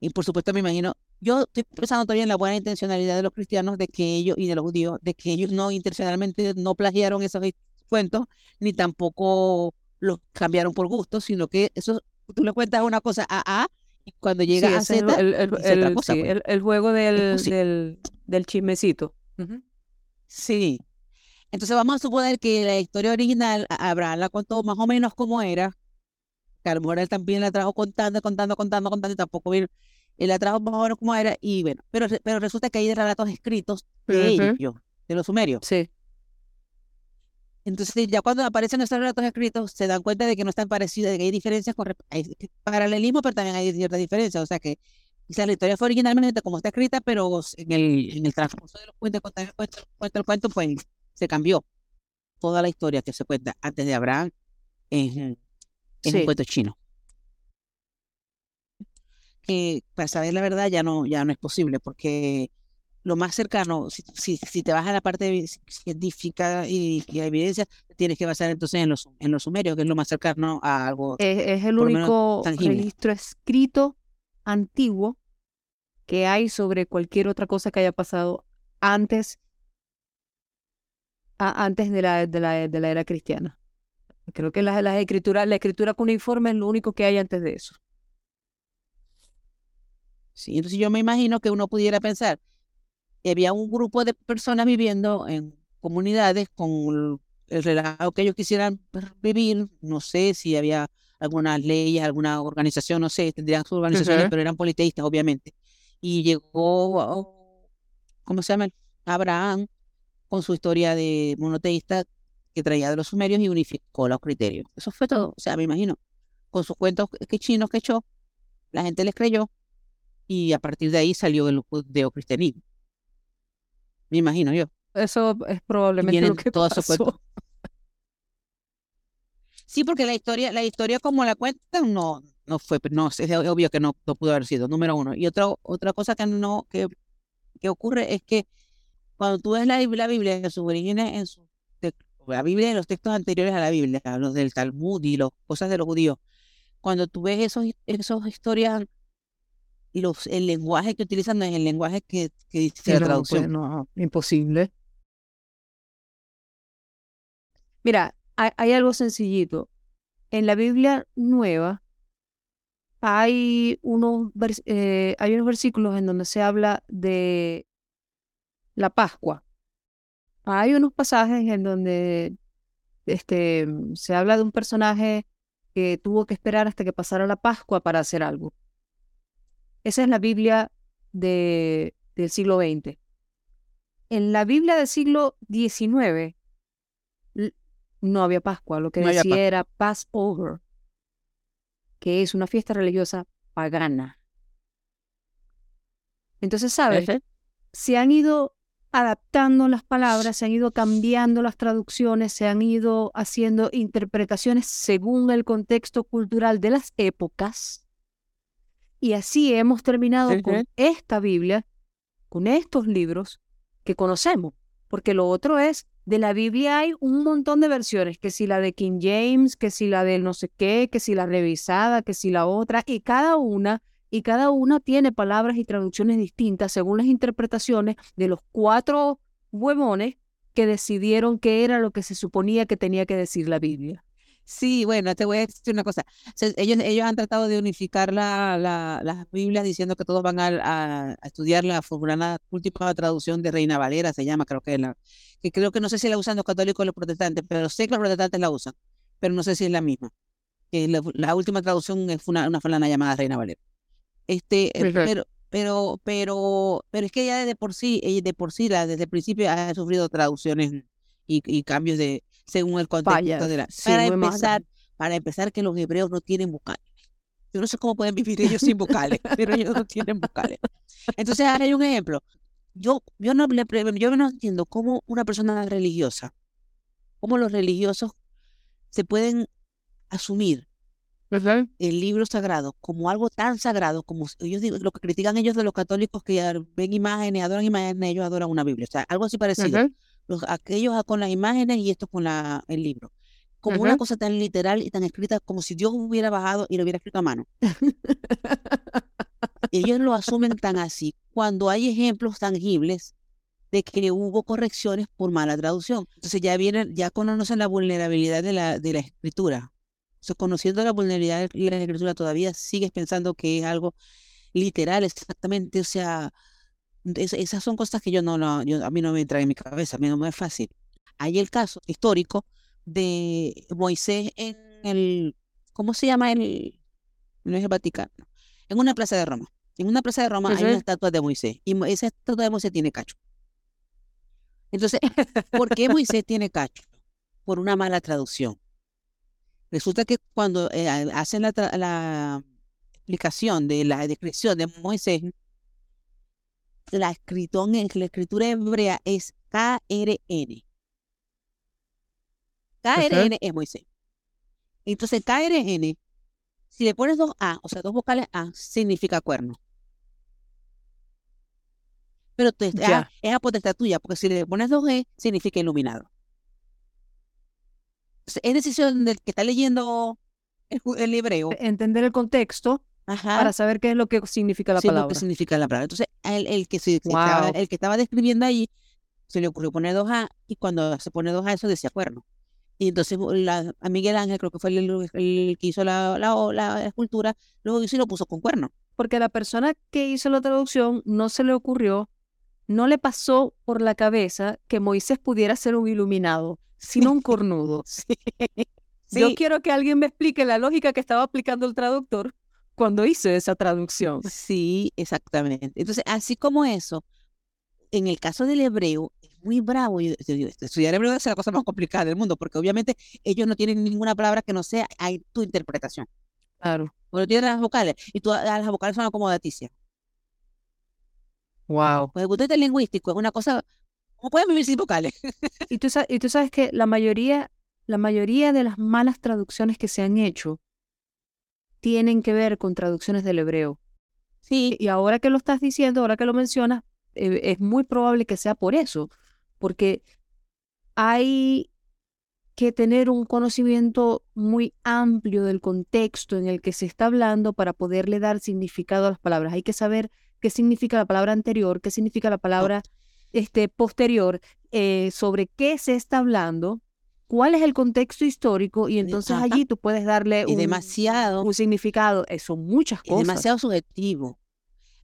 Y por supuesto me imagino, yo estoy pensando todavía en la buena intencionalidad de los cristianos, de que ellos, y de los judíos, de que ellos no intencionalmente no plagiaron esos cuentos, ni tampoco los cambiaron por gusto, sino que eso, tú le cuentas una cosa a A cuando llega a Z, el, el, el, pues. el, juego del, del, del, chismecito. Sí. Entonces vamos a suponer que la historia original, Abraham la contó más o menos como era, que a lo mejor él también la trajo contando, contando, contando, contando, y tampoco él la trajo más o menos como era, y bueno, pero, pero resulta que hay relatos escritos de ellos, de los sumerios. Sí. Entonces, ya cuando aparecen estos relatos escritos, se dan cuenta de que no están parecidos, de que hay diferencias, con, hay paralelismo, pero también hay ciertas diferencias. O sea que quizás la historia fue originalmente como está escrita, pero en el, en el transcurso de los cuentos, el cuento, el cuento, pues se cambió toda la historia que se cuenta antes de Abraham en, en un cuento chino. Que para saber la verdad ya no, ya no es posible, porque lo más cercano, si, si, te vas a la parte científica y, y evidencia, tienes que basar entonces en los, en los sumerios, que es lo más cercano a algo. Es, el único registro escrito antiguo que hay sobre cualquier otra cosa que haya pasado antes, antes de la, de, la, de la era cristiana. Creo que las, las escrituras, la escritura cuneiforme es lo único que hay antes de eso. Sí, entonces yo me imagino que uno pudiera pensar, había un grupo de personas viviendo en comunidades con el relajo que ellos quisieran vivir. No sé si había algunas leyes, alguna organización, no sé, tendrían sus organizaciones, pero eran politeístas, obviamente. Y llegó, ¿cómo se llama? Abraham con su historia de monoteísta que traía de los sumerios y unificó los criterios. Eso fue todo. O sea, me imagino, con sus cuentos que chinos que echó, la gente les creyó y a partir de ahí salió el judeocristianismo. Me imagino yo. Eso es probablemente lo que pasó. Sí, porque la historia, la historia como la cuentan, no, no fue, no, es obvio que no, pudo haber sido, número uno. Y otra, otra cosa que no, que, que ocurre es que cuando tú ves la, la Biblia en sus orígenes, en su, la Biblia en los textos anteriores a la Biblia, los del Talmud y las cosas de los judíos, cuando tú ves esos, esos historias los, el lenguaje que utilizan no es el lenguaje que, que dice la traducción. Pues, no, imposible. Mira, hay, algo sencillito. En la Biblia nueva hay unos, eh, hay unos versículos en donde se habla de la Pascua. Hay unos pasajes en donde este, se habla de un personaje que tuvo que esperar hasta que pasara la Pascua para hacer algo. Esa es la Biblia de, del siglo XX. En la Biblia del siglo XIX no había Pascua, lo que decía era Passover, que es una fiesta religiosa pagana. Entonces, ¿sabes? Se han ido adaptando las palabras, se han ido cambiando las traducciones, se han ido haciendo interpretaciones según el contexto cultural de las épocas. Y así hemos terminado con esta Biblia, con estos libros que conocemos, porque lo otro es, de la Biblia hay un montón de versiones, que si la de King James, que si la de no sé qué, que si la revisada, que si la otra, y cada una y cada una tiene palabras y traducciones distintas según las interpretaciones de los cuatro huevones que decidieron qué era lo que se suponía que tenía que decir la Biblia. Sí, bueno, te voy a decir una cosa. ellos, ellos han tratado de unificar la, la, las Biblias diciendo que todos van a, estudiar la, la última traducción de Reina Valera, se llama, creo que es la, que creo que no sé si la usan los católicos o los protestantes, pero sé que los protestantes la usan, pero no sé si es la misma. Que la, última traducción es una, una fulana llamada Reina Valera. Este, eh, pero, pero, pero, pero es que ella de por sí, ella de por sí, desde el principio ha sufrido traducciones y, y cambios de según el contexto de la. para empezar, para empezar que los hebreos no tienen vocales. Yo no sé cómo pueden vivir ellos sin vocales, pero ellos no tienen vocales. Entonces, ahora hay un ejemplo. Yo, yo, no, yo no entiendo cómo una persona religiosa, cómo los religiosos se pueden asumir el libro sagrado como algo tan sagrado como ellos digo, lo que critican ellos de los católicos que ven imágenes, adoran imágenes, ellos adoran una Biblia. O sea, algo así parecido. Los, aquellos con las imágenes y estos con la, el libro. Como una cosa tan literal y tan escrita como si Dios hubiera bajado y lo hubiera escrito a mano. ellos lo asumen tan así cuando hay ejemplos tangibles de que hubo correcciones por mala traducción. Entonces ya vienen, ya conocen la vulnerabilidad de la, de la escritura conociendo la vulnerabilidad de la escritura, todavía sigues pensando que es algo literal, exactamente. O sea, esas son cosas que yo no, no yo, a mí no me entran en mi cabeza, a mí no me es fácil. Hay el caso histórico de Moisés en el, ¿cómo se llama el? No es el Vaticano, en una plaza de Roma. En una plaza de Roma hay una estatua de Moisés y esa estatua de Moisés tiene cacho. Entonces, ¿por qué Moisés tiene cacho? Por una mala traducción. Resulta que cuando eh, hacen la, explicación de la descripción de Moisés, la, la escritura hebrea es KRN. KRN es Moisés. Entonces, KRN, si le pones dos A, o sea, dos vocales A, significa cuerno. Pero es a potestad tuya, porque si le pones dos E, significa iluminado es decisión del que está leyendo el, hebreo. Entender el contexto para saber qué es lo que significa la palabra. Lo que significa la palabra. Entonces, el, el que, se, estaba, el que estaba describiendo ahí, se le ocurrió poner dos A y cuando se pone dos A eso decía cuerno. Y entonces la, a Miguel Ángel, creo que fue el, que hizo la, la, la, escultura, luego hizo y lo puso con cuerno. Porque la persona que hizo la traducción no se le ocurrió, no le pasó por la cabeza que Moisés pudiera ser un iluminado sino un cornudo. Yo quiero que alguien me explique la lógica que estaba aplicando el traductor cuando hizo esa traducción. Sí, exactamente. Entonces, así como eso, en el caso del hebreo, es muy bravo. Estudiar hebreo es la cosa más complicada del mundo, porque obviamente ellos no tienen ninguna palabra que no sea hay tu interpretación. Claro. Bueno, tienen las vocales, y tú, las vocales son acomodaticias. Wow. Pues el punto lingüístico es una cosa ¿Cómo pueden vivir sin vocales? y, tú, y tú sabes que la mayoría, la mayoría de las malas traducciones que se han hecho tienen que ver con traducciones del hebreo. Sí. Y ahora que lo estás diciendo, ahora que lo mencionas, eh, es muy probable que sea por eso, porque hay que tener un conocimiento muy amplio del contexto en el que se está hablando para poderle dar significado a las palabras. Hay que saber qué significa la palabra anterior, qué significa la palabra este, posterior eh, sobre qué se está hablando, cuál es el contexto histórico y entonces allí tú puedes darle un, demasiado, un significado. Eh, muchas cosas. Es demasiado subjetivo.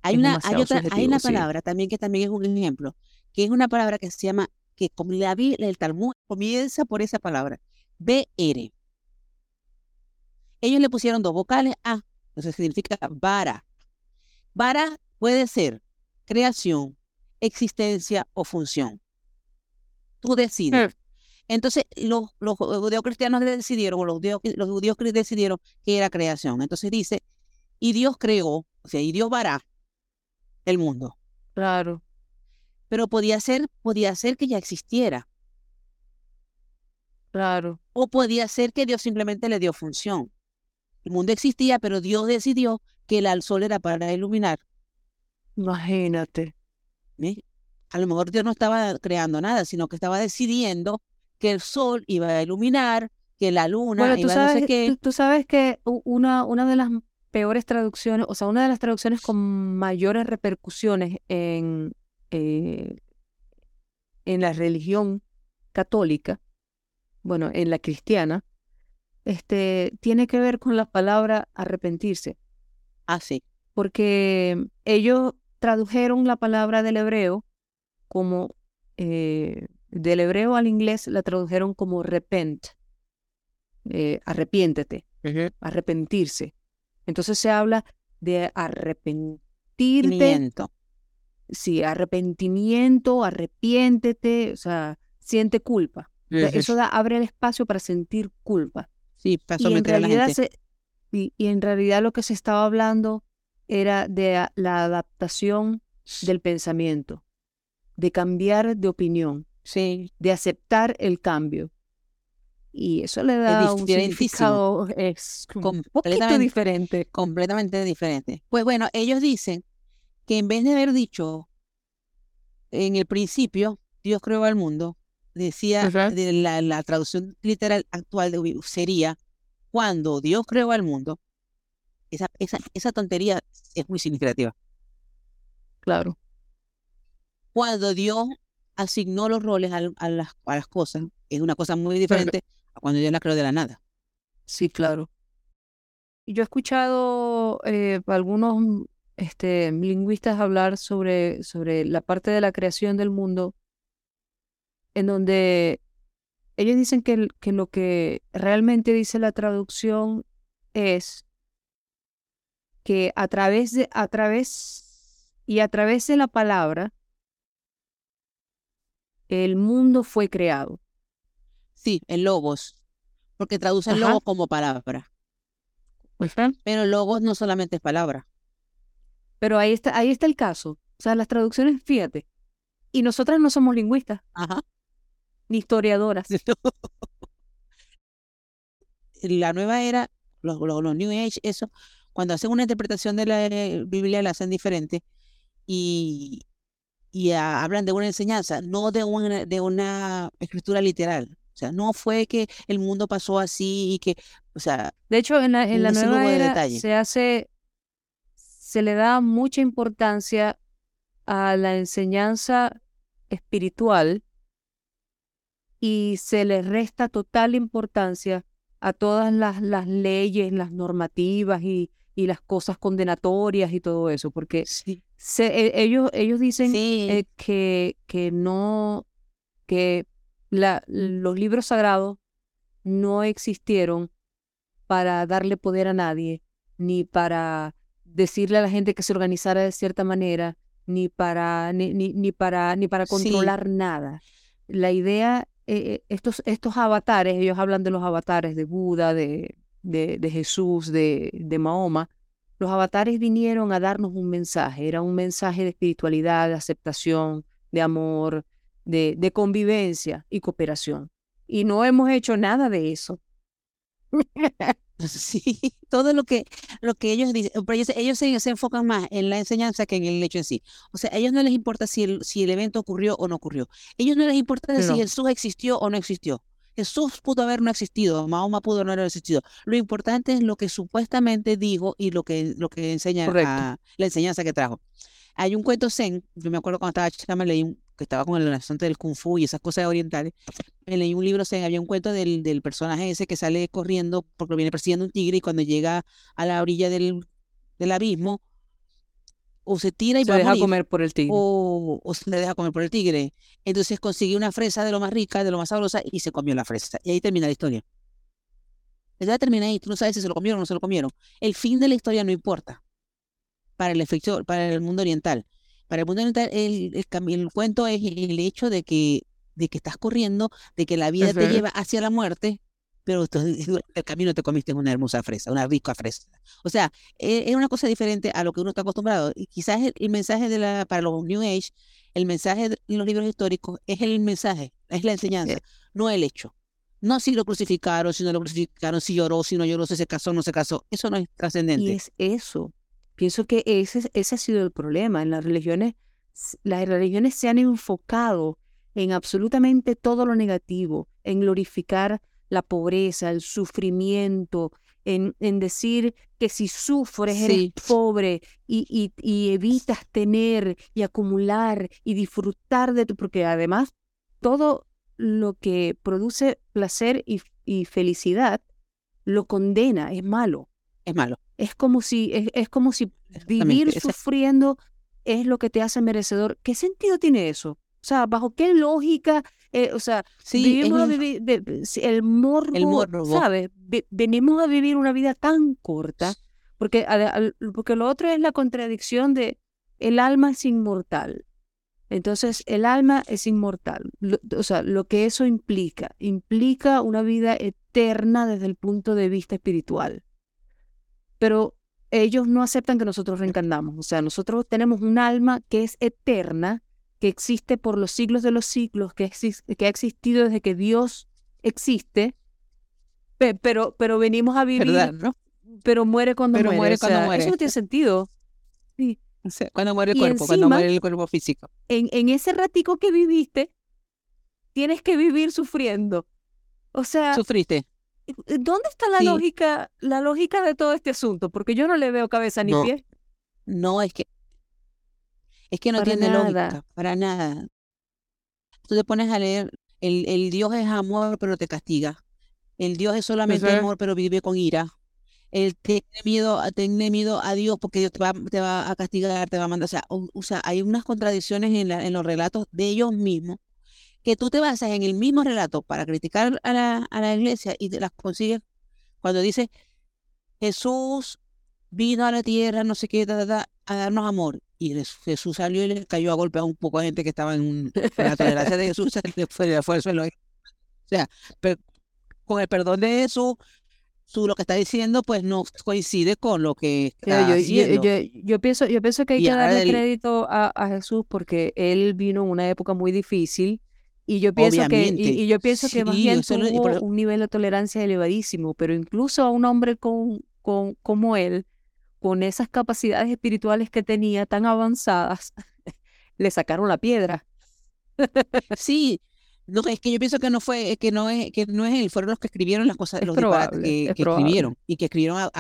Hay, una, hay, otra, hay una palabra también que también es un ejemplo, que es una palabra que se llama, que como la el Talmud comienza por esa palabra, BR. Ellos le pusieron dos vocales A, entonces significa vara. Vara puede ser creación, existencia o función. Tú decides. Entonces, los, los judíos cristianos decidieron, o los judíos, los judíos decidieron que era creación. Entonces dice, y Dios creó, o sea, y Dios vará el mundo. Claro. pero podía ser, podía ser que ya existiera. Claro. O podía ser que Dios simplemente le dio función. El mundo existía, pero Dios decidió que el sol era para iluminar. Imagínate. A lo mejor Dios no estaba creando nada, sino que estaba decidiendo que el sol iba a iluminar, que la luna bueno, tú iba sabes, a no sé qué. Tú, sabes que una, una de las peores traducciones, o sea, una de las traducciones con mayores repercusiones en, eh, en la religión católica, bueno, en la cristiana, este, tiene que ver con la palabra arrepentirse. Ah, sí. Porque ellos tradujeron la palabra del hebreo como, eh, del hebreo al inglés la tradujeron como repent, eh, arrepiéntete, arrepentirse. Entonces se habla de arrepentirte. Sí, arrepentimiento, arrepiéntete, o sea, siente culpa. Eso da, abre el espacio para sentir culpa. Sí, pasó y en realidad y, en realidad lo que se estaba hablando era de la adaptación del pensamiento, de cambiar de opinión, sí. de aceptar el cambio. Y eso le da un significado es un poquito diferente. Completamente diferente. Pues bueno, ellos dicen que en vez de haber dicho en el principio, Dios creó al mundo, decía de la, traducción literal actual de, sería cuando Dios creó al mundo, esa, esa, esa tontería es muy significativa. Claro. Cuando Dios asignó los roles a, las, a las, cosas, es una cosa muy diferente a cuando Dios la creó de la nada. Sí, claro. Yo he escuchado eh, algunos este, lingüistas hablar sobre, sobre la parte de la creación del mundo en donde ellos dicen que, que lo que realmente dice la traducción es que a través de, a través y a través de la palabra, el mundo fue creado. Sí, el logos, porque traducen logos como palabra. Pero logos no solamente es palabra. Pero ahí está, ahí está el caso. O sea, las traducciones, fíjate. Y nosotras no somos lingüistas. Ajá historiadoras. la nueva era, los, los, New Age, eso, cuando hacen una interpretación de la eh, Biblia la hacen diferente y, y hablan de una enseñanza, no de una, de una escritura literal. O sea, no fue que el mundo pasó así y que, o sea... De hecho, en la, en la nueva era se hace, se le da mucha importancia a la enseñanza espiritual y se le resta total importancia a todas las, las leyes, las normativas y, y, las cosas condenatorias y todo eso, porque e, ellos, ellos dicen eh, que, que no, que la, los libros sagrados no existieron para darle poder a nadie, ni para decirle a la gente que se organizara de cierta manera, ni para, ni, ni, para, ni para controlar nada. La idea eh, estos, estos avatares, ellos hablan de los avatares de Buda, de, de, de Jesús, de, de Mahoma, los avatares vinieron a darnos un mensaje, era un mensaje de espiritualidad, de aceptación, de amor, de, de convivencia y cooperación. Y no hemos hecho nada de eso. Sí, todo lo que, lo que ellos dicen, pero ellos, se, enfocan más en la enseñanza que en el hecho en sí. O sea, a ellos no les importa si el, si el evento ocurrió o no ocurrió. A ellos no les importa si Jesús existió o no existió. Jesús pudo haber no existido, Mahoma pudo no haber existido. Lo importante es lo que supuestamente dijo y lo que, lo que enseña la enseñanza que trajo. Hay un cuento zen, yo me acuerdo cuando estaba chica, me leí que estaba con el asunto del kung fu y esas cosas orientales, me leí un libro zen, había un cuento del, del personaje ese que sale corriendo porque viene persiguiendo un tigre y cuando llega a la orilla del, del abismo, o se tira y se deja comer por el tigre. O, o, se le deja comer por el tigre. Entonces consigue una fresa de lo más rica, de lo más sabrosa, y se comió la fresa. Y ahí termina la historia. Ya termina ahí, tú no sabes si se lo comieron o no se lo comieron. El fin de la historia no importa para el efecto, para el mundo oriental. Para el mundo oriental, el, el, cuento es el hecho de que, de que estás corriendo, de que la vida te lleva hacia la muerte, pero el camino te comiste una hermosa fresa, una rica fresa. O sea, e, es una cosa diferente a lo que uno está acostumbrado. Y quizás el, mensaje de la, para los New Age El mensaje en los libros históricos es el mensaje, es la enseñanza, no el hecho. No si lo crucificaron, si no lo crucificaron, si lloró, si no lloró, si se casó, no se casó. Eso no es trascendente. Y es eso. Pienso que ese, ese ha sido el problema. En las religiones, las religiones se han enfocado en absolutamente todo lo negativo, en glorificar la pobreza, el sufrimiento, en, en decir que si sufres eres pobre y, y, evitas tener y acumular y disfrutar de tu, porque además todo lo que produce placer y, y felicidad lo condena, es malo. Es malo. Es como si, es, como si vivir sufriendo es lo que te hace merecedor. ¿Qué sentido tiene eso? O sea, ¿bajo qué lógica? Eh, o sea, vivimos a vivir el morbo, ¿sabes? venimos a vivir una vida tan corta, porque, porque lo otro es la contradicción de el alma es inmortal. Entonces, el alma es inmortal. o sea, lo que eso implica, implica una vida eterna desde el punto de vista espiritual. Pero ellos no aceptan que nosotros reencarnamos. O sea, nosotros tenemos un alma que es eterna, que existe por los siglos de los siglos, que, que ha existido desde que Dios existe, pero, pero venimos a vivir, pero muere cuando muere. Eso no tiene sentido. Sí. Cuando muere el cuerpo, cuando muere el cuerpo físico. En, en ese ratico que viviste, tienes que vivir sufriendo. O sea. Sufriste. ¿Dónde está la lógica, la lógica de todo este asunto? Porque yo no le veo cabeza ni pie. No, es que es que no tiene lógica, para nada. Tú te pones a leer, el, el Dios es amor, pero te castiga. El Dios es solamente amor, pero vive con ira el tiene miedo, tiene miedo a Dios porque Dios te va, te va a castigar, te va a mandar. O sea, o, sea hay unas contradicciones en, la, en, los relatos de ellos mismos que tú te basas en el mismo relato para criticar a la, a la iglesia y te las consigues cuando dice Jesús vino a la tierra, no sé qué, a darnos amor. Y Jesús salió y le cayó a golpe a un poco de gente que estaba en, la tolerancia de Jesús, fue, fue el suelo. O sea, con el perdón de Jesús, tú lo que estás diciendo pues no coincide con lo que yo, yo, pienso yo pienso que hay que darle crédito a, Jesús porque él vino en una época muy difícil y yo pienso que y, yo pienso que más bien tuvo un nivel de tolerancia elevadísimo pero incluso a un hombre con, con como él con esas capacidades espirituales que tenía tan avanzadas le sacaron la piedra sí no, es que yo pienso que no fue, que no es, que no es él, fueron los que escribieron las cosas, los que, escribieron y que escribieron a,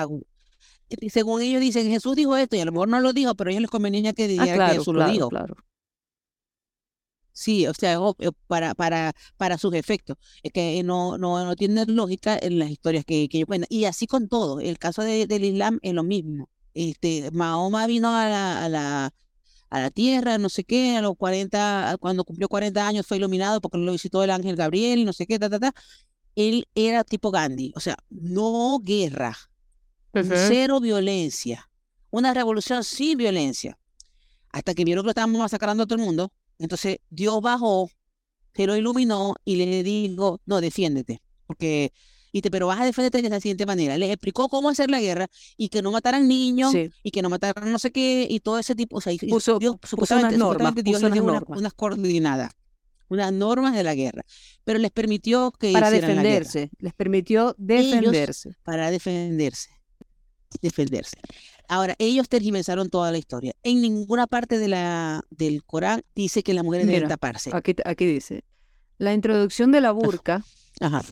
según ellos dicen, Jesús dijo esto y a lo mejor no lo dijo, pero a ellos les convenía que ah, que Jesús lo dijo. Claro. Sí, o sea, para, para, para sus efectos. Es que no, no, no tiene lógica en las historias que, que ellos cuentan. Y así con todo. El caso de, del Islam es lo mismo. Este, Mahoma vino a la, a la, a la tierra, no sé qué, a los 40, cuando cumplió 40 años fue iluminado porque lo visitó el ángel Gabriel, no sé qué, ta, ta, ta. Él era tipo Gandhi, o sea, no guerra, cero violencia, una revolución sin violencia. Hasta que vieron que lo estábamos masacrando a todo el mundo, entonces Dios bajó, se lo iluminó y le dijo, no, defiéndete, porque y te, pero vas a defenderte de la siguiente manera. Les explicó cómo hacer la guerra y que no mataran niños y que no mataran no sé qué y todo ese tipo. O sea, puso, Dios, supuestamente, unas normas, Dios les dio unas, coordinadas, unas normas de la guerra. Pero les permitió que Para defenderse, les permitió defenderse. para defenderse, defenderse. Ahora, ellos tergiversaron toda la historia. En ninguna parte de la, del Corán dice que las mujeres deben taparse. Aquí, aquí dice, la introducción de la burka Ajá.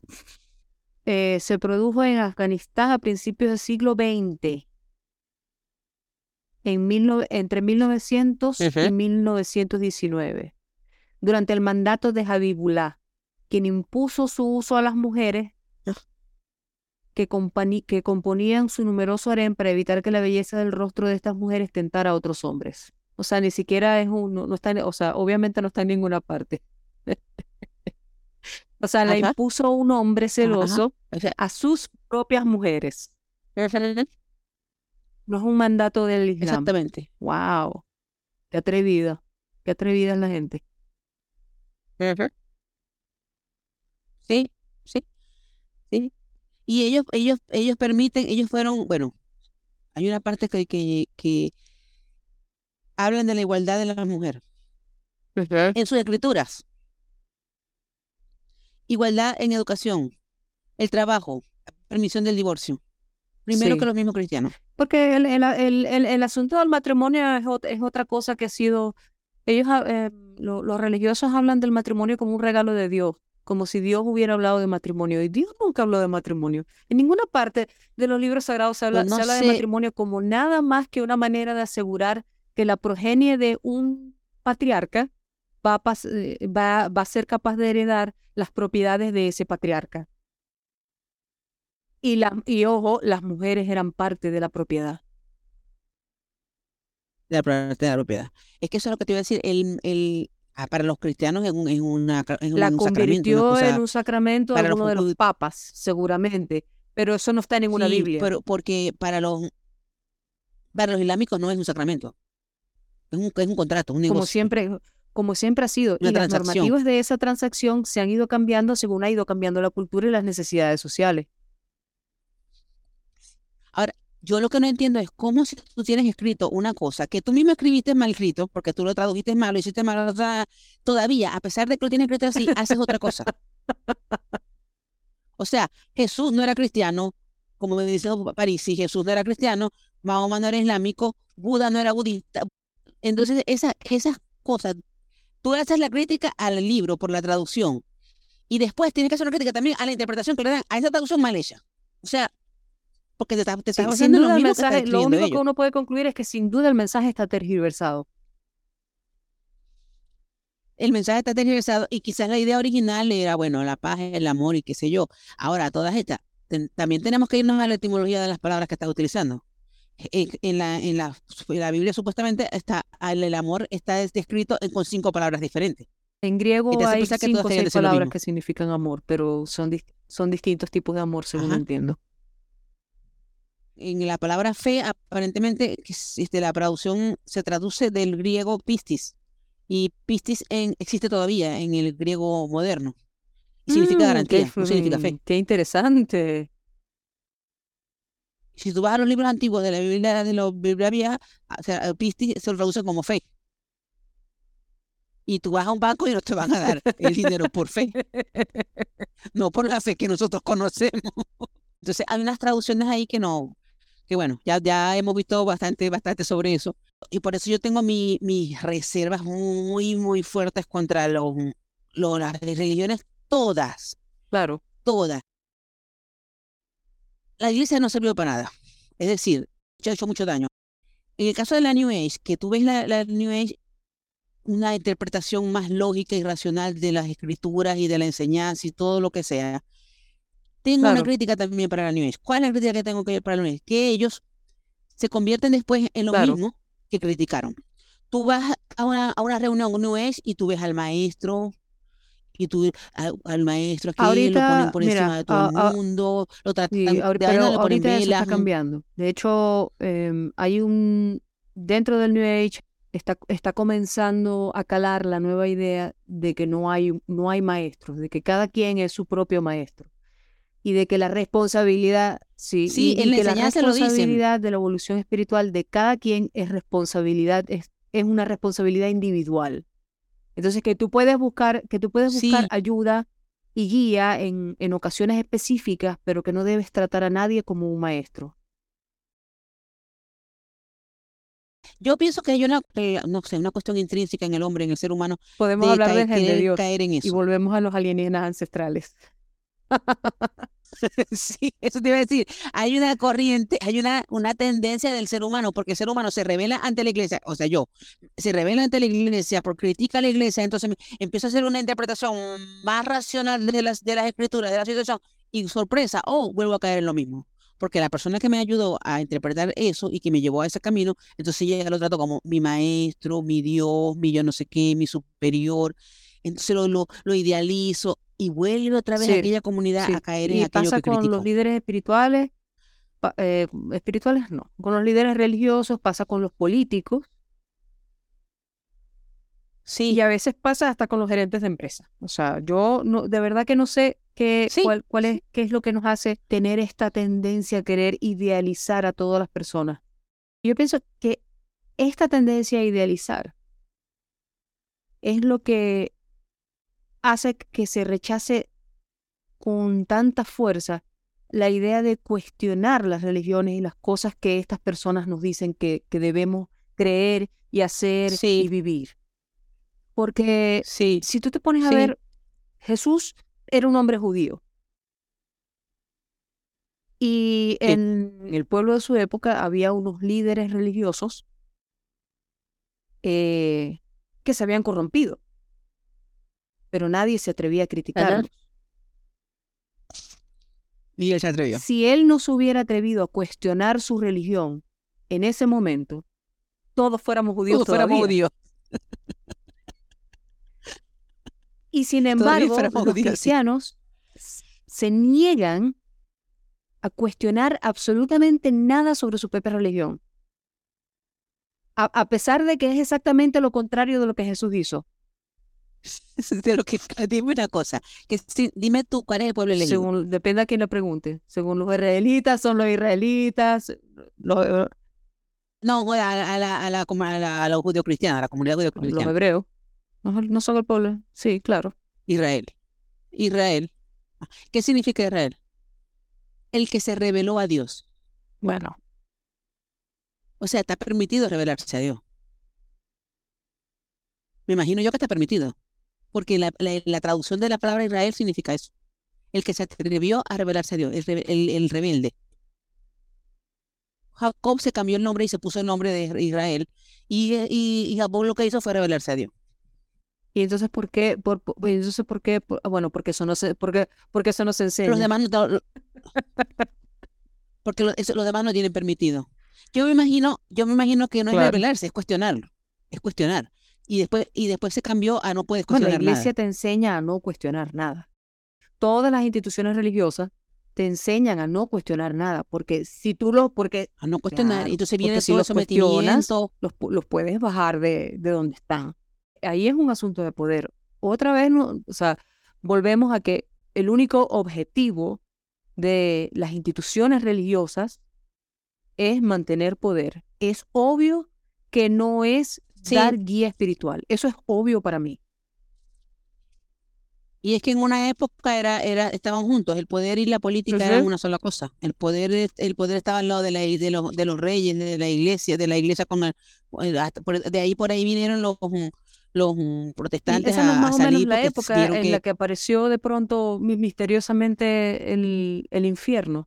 Eh, se produjo en Afganistán a principios del siglo XX, en entre 1900 y 1919, durante el mandato de Habibullah, quien impuso su uso a las mujeres. Que, que componían su numeroso harén para evitar que la belleza del rostro de estas mujeres tentara a otros hombres. O sea, ni siquiera es un, no, está, o sea, obviamente no está en ninguna parte. O sea, la impuso un hombre celoso a sus propias mujeres. No es un mandato del Islam. Exactamente. Wow. Qué atrevida. Qué atrevida es la gente. Sí, sí, sí. Y ellos, ellos, ellos permiten, ellos fueron, bueno, hay una parte que, que, que hablan de la igualdad de la mujer. en sus escrituras. Igualdad en educación, el trabajo, permisión del divorcio. Primero que los mismos cristianos. Porque el, el, asunto del matrimonio es, otra cosa que ha sido... Ellos, ah, eh, los religiosos hablan del matrimonio como un regalo de Dios, como si Dios hubiera hablado de matrimonio. Y Dios nunca habló de matrimonio. En ninguna parte de los libros sagrados se habla, pues de matrimonio como nada más que una manera de asegurar que la progenie de un patriarca va a, eh, va, va a ser capaz de heredar las propiedades de ese patriarca. Y, la, y ojo, las mujeres eran parte de la propiedad. De la, de la propiedad. Es que eso es lo que te iba a decir. El, el, ah, para los cristianos es un, es una, es la convirtió en un sacramento a uno de los papas, seguramente. Pero eso no está en ninguna Biblia. Pero porque para los, para los islámicos no es un sacramento. Es un, es un contrato, un negocio. Como siempre, como siempre ha sido. y las normativas de esa transacción se han ido cambiando según ha ido cambiando la cultura y las necesidades sociales. Yo lo que no entiendo es cómo si tú tienes escrito una cosa que tú mismo escribiste mal escrito, porque tú lo tradujiste mal, lo hiciste mal, todavía, a pesar de que lo tienes escrito así, haces otra cosa. O sea, Jesús no era cristiano, como me dice París, si Jesús no era cristiano, Mahoma no era islámico, Buda no era budista. Entonces, esa, esas cosas, tú haces la crítica al libro por la traducción y después tienes que hacer una crítica también a la interpretación que le dan a esa traducción mal hecha. O sea, porque te, te estás haciendo lo mismo mensaje, Lo único que uno puede concluir es que sin duda el mensaje está tergiversado. El mensaje está tergiversado y quizás la idea original era, bueno, la paz, el amor y qué sé yo. Ahora, todas estas, también tenemos que irnos a la etimología de las palabras que estás utilizando. En, la, en, la, la, Biblia supuestamente está el, amor está descrito con cinco palabras diferentes. En griego hay cinco o seis palabras que significan amor, pero son, son distintos tipos de amor, según entiendo en la palabra fe, aparentemente este, la traducción se traduce del griego pistis. Y pistis en, existe todavía en el griego moderno. Y significa mm, garantía, no significa fe. Qué interesante. Si tú vas a los libros antiguos de la Biblia, de la Biblia o sea, pistis se lo traduce como fe. Y tú vas a un banco y no te van a dar el dinero por fe. No por la fe que nosotros conocemos. Entonces hay unas traducciones ahí que no, que bueno, ya, ya hemos visto bastante, bastante sobre eso. Y por eso yo tengo mi, mis reservas muy, muy fuertes contra los, las religiones, todas. Claro. Todas. La iglesia no sirvió para nada. Es decir, ya ha hecho mucho daño. En el caso de la New Age, que tú ves la, la New Age, una interpretación más lógica y racional de las escrituras y de la enseñanza y todo lo que sea, tengo una crítica también para la New Age. ¿Cuál es la crítica que tengo que para la New Age? Que ellos se convierten después en lo mismo que criticaron. Tú vas a una, a una reunión New Age y tú ves al maestro y tú al maestro aquí lo ponen por encima de todo el mundo, lo tratan sí, ahorita, pero ahorita eso está cambiando. De hecho, em, hay un dentro del New Age está, está comenzando a calar la nueva idea de que no hay, no hay maestros, de que cada quien es su propio maestro y de que la responsabilidad, sí, sí y, que la responsabilidad de la evolución espiritual de cada quien es responsabilidad, es, es una responsabilidad individual. Entonces que tú puedes buscar, que tú puedes buscar ayuda y guía en, en ocasiones específicas, pero que no debes tratar a nadie como un maestro. Yo pienso que hay una, eh, no sé, una cuestión intrínseca en el hombre, en el ser humano. Podemos hablar de Dios caer en eso. y volvemos a los alienígenas ancestrales. sí, eso te iba a decir. Hay una corriente, hay una, una tendencia del ser humano, porque el ser humano se revela ante la iglesia, o sea, yo, se revela ante la iglesia, por critica a la iglesia, entonces empiezo a hacer una interpretación más racional de las, de las escrituras, de la situación, y sorpresa, oh, vuelvo a caer en lo mismo. Porque la persona que me ayudó a interpretar eso y que me llevó a ese camino, entonces ya lo trato como mi maestro, mi Dios, mi yo no sé qué, mi superior. Entonces lo, lo, lo idealizo y vuelve otra vez a aquella comunidad a caer en aquello pasa con los líderes espirituales, eh, espirituales no, con los líderes religiosos, pasa con los políticos. Sí. Y a veces pasa hasta con los gerentes de empresa. O sea, yo no, de verdad que no sé qué, cuál, cuál es, qué es lo que nos hace tener esta tendencia a querer idealizar a todas las personas. Yo pienso que esta tendencia a idealizar es lo que hace que se rechace con tanta fuerza la idea de cuestionar las religiones y las cosas que estas personas nos dicen que, que debemos creer y hacer y vivir. Porque si tú te pones a ver, Jesús era un hombre judío. Y en el pueblo de su época había unos líderes religiosos eh, que se habían corrompido, pero nadie se atrevía a criticarlos. Y él se atrevió. Si él no se hubiera atrevido a cuestionar su religión en ese momento, todos fuéramos judíos. Todos fuéramos judíos. Y sin embargo, los cristianos se niegan a cuestionar absolutamente nada sobre su propia religión. A, pesar de que es exactamente lo contrario de lo que Jesús hizo. De lo que, dime una cosa, que dime tú cuál es el pueblo elegido. Según, depende a quién le pregunte. Según los israelitas, son los israelitas. Los, no, a, la, a, la, a, la, a, la, judío cristiana, a la comunidad judío cristiana. Los hebreos. No, no son el pueblo. Sí, claro. Israel. Israel. ¿Qué significa Israel? el que se reveló a Dios. Bueno. O sea, está permitido revelarse a Dios. Me imagino yo que está permitido. Porque la, traducción de la palabra Israel significa eso. El que se atrevió a revelarse a Dios, el, rebelde. Jacob se cambió el nombre y se puso el nombre de Israel. Y, y, Jacob lo que hizo fue revelarse a Dios. Y entonces, ¿por qué? Por, entonces, ¿por qué? bueno, porque eso no se, porque, porque eso no se enseña. Los demás no, porque lo, eso, los demás no tienen permitido. Yo me imagino, yo me imagino que no es revelarse, es cuestionarlo, es cuestionar. Y después, y después se cambió a no puedes cuestionar nada. la iglesia te enseña a no cuestionar nada. Todas las instituciones religiosas te enseñan a no cuestionar nada, porque si tú lo, porque a no cuestionar, y entonces viene si los sometimiento, los, los puedes bajar de, de donde están. Ahí es un asunto de poder. Otra vez, no, o sea, volvemos a que el único objetivo de las instituciones religiosas es mantener poder. Es obvio que no es dar guía espiritual. Eso es obvio para mí. Y es que en una época era, era, estaban juntos, el poder y la política eran una sola cosa. El poder, el poder estaba al lado de, la, de, los, de los reyes, de la iglesia, de la iglesia con el, de ahí por ahí vinieron los, los protestantes esa a, más o menos la época en la que apareció de pronto misteriosamente el, el infierno,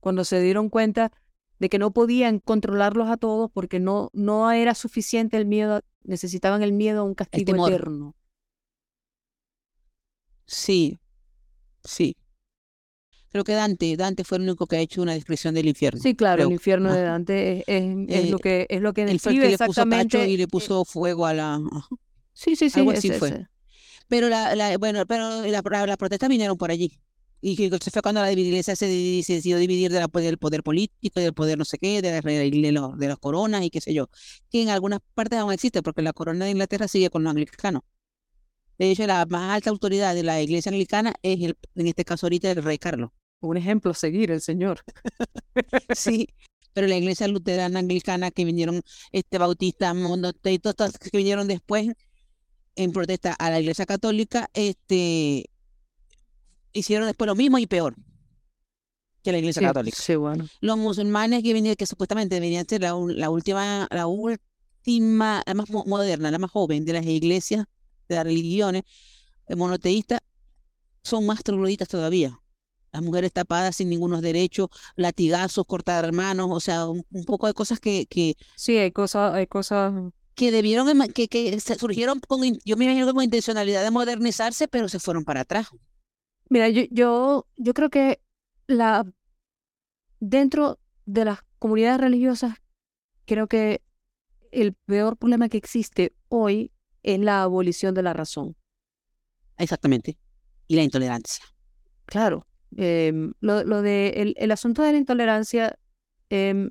cuando se dieron cuenta de que no podían controlarlos a todos porque no, no era suficiente el miedo, necesitaban el miedo a un castigo eterno. Sí, sí. Creo que Dante, Dante fue el único que ha hecho una descripción del infierno. Sí, claro, el infierno de Dante es, es, lo que es lo que describe exactamente. Le puso y le puso fuego a la. Sí, sí, sí. Algo así fue. Pero la, la, bueno, pero la, las protestas vinieron por allí. Y que se fue cuando la iglesia se, decidió dividir de la, del poder político, del poder no sé qué, de, de, los, de las coronas y qué sé yo. Que en algunas partes aún existe, porque la corona de Inglaterra sigue con los anglicanos. De hecho, la más alta autoridad de la iglesia anglicana es, el, en este caso ahorita, el rey Carlos un ejemplo a seguir el Señor. sí, pero la iglesia luterana anglicana que vinieron, este bautista, y todas que vinieron después en protesta a la iglesia católica, este hicieron después lo mismo y peor que la iglesia católica. Sí, bueno. Los musulmanes que vinieron, que supuestamente deberían ser la, última, la última, la más moderna, la más joven de las iglesias, de las religiones monoteístas, son más trogloditas todavía las mujeres tapadas sin ningunos derechos, latigazos, cortar manos, o sea, un, poco de cosas que, que... Sí, hay cosas, hay cosas... Que debieron, que, que surgieron con, yo me imagino con intencionalidad de modernizarse, pero se fueron para atrás. Mira, yo, yo, yo creo que la, dentro de las comunidades religiosas, creo que el peor problema que existe hoy es la abolición de la razón. Exactamente. Y la intolerancia. Claro. Em, lo, lo, de el, el, asunto de la intolerancia em,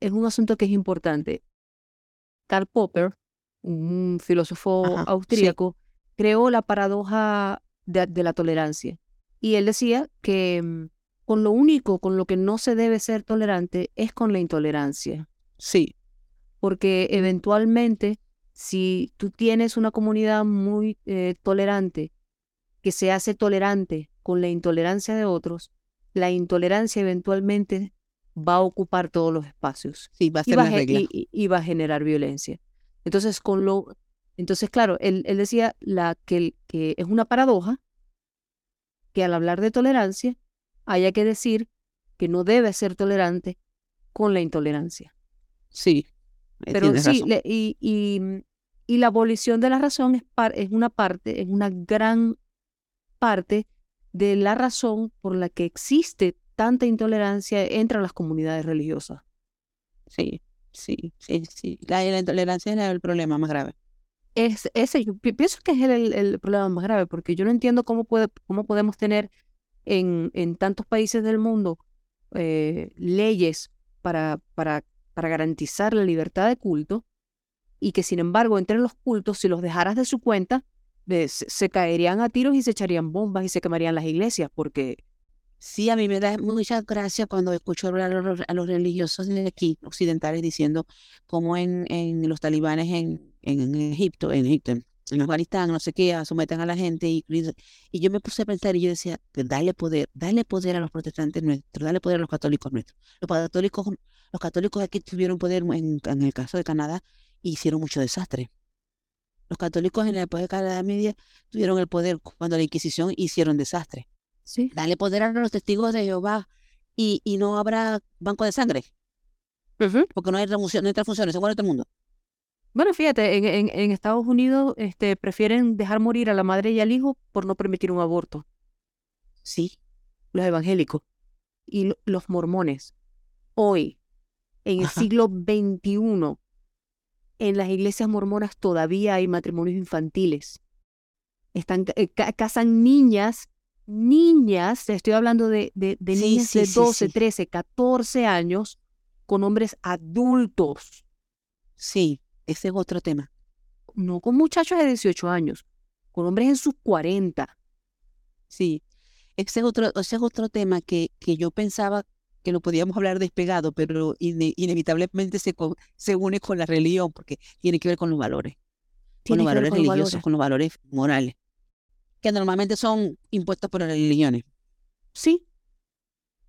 es un asunto que es importante. Karl Popper, un filósofo austríaco, creó la paradoja de, de, la tolerancia. Y él decía que em, con lo único con lo que no se debe ser tolerante es con la intolerancia. Sí. Porque eventualmente si tú tienes una comunidad muy eh, tolerante, que se hace tolerante con la intolerancia de otros, la intolerancia eventualmente va a ocupar todos los espacios. Sí, va a ser y va, la regla. y- y va a generar violencia. Entonces, con lo, entonces claro, él, él decía la, que, es una paradoja que al hablar de tolerancia haya que decir que no debe ser tolerante con la intolerancia. Sí, eh, Pero sí, le- y, y, y la abolición de la razón es, par- es una parte, es una gran parte de la razón por la que existe tanta intolerancia entre las comunidades religiosas. Sí, sí, sí, sí. La, la intolerancia es el problema más grave. Es, ese, yo pi- pienso que es el, el- problema más grave, porque yo no entiendo cómo, puede, cómo podemos tener en, en tantos países del mundo eh, leyes para, para, para garantizar la libertad de culto y que sin embargo entre los cultos, si los dejaras de su cuenta, se caerían a tiros y se echarían bombas y se quemarían las iglesias, porque Sí, a mí me da mucha gracia cuando escucho hablar a los, a los religiosos de aquí, occidentales, diciendo cómo en, en los talibanes en, en Egipto, en Egipto, en Afganistán, no sé qué, someten a la gente. Y, y yo me puse a pensar y yo decía, dale poder, dale poder a los protestantes nuestros, dale poder a los católicos nuestros. Los católicos, los católicos aquí tuvieron poder, en, en el caso de Canadá, e hicieron mucho desastre. Los católicos en la época de Edad Media tuvieron el poder cuando la Inquisición hicieron desastre. sí, Dale poder a los testigos de Jehová y, y no habrá banco de sangre, porque no hay no hay transfusiones, se muere todo el mundo. Bueno, fíjate, en, en, en Estados Unidos este, prefieren dejar morir a la madre y al hijo por no permitir un aborto. Sí, los evangélicos y lo- los mormones. Hoy, en el Ajá. siglo XXI, en las iglesias mormonas todavía hay matrimonios infantiles. Están, eh, ca- casan niñas, niñas, estoy hablando de, de, de Sí, niñas sí, de sí, 12, sí. 13, 14 años con hombres adultos, sí, ese es otro tema. no con muchachos de 18 años, con hombres en sus 40. Sí, ese es otro, ese es otro tema que, que yo pensaba que lo podíamos hablar despegado, pero ine- inevitablemente se, se une con la religión, porque tiene que ver con los valores, con los valores con religiosos, valores. con los valores morales, que normalmente son impuestos por las religiones. Sí.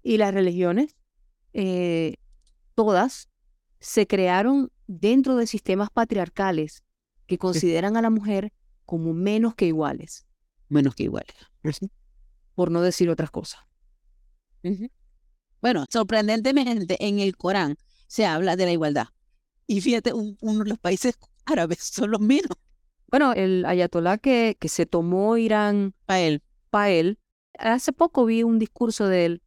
Y las religiones, eh, todas, se crearon dentro de sistemas patriarcales que consideran a la mujer como menos que iguales, menos que iguales. por no decir otras cosas. Bueno, sorprendentemente en el Corán se habla de la igualdad. Y fíjate, un- uno de los países árabes son los menos Bueno, el ayatolá que, que se tomó Irán para él. para él, hace poco vi un discurso de él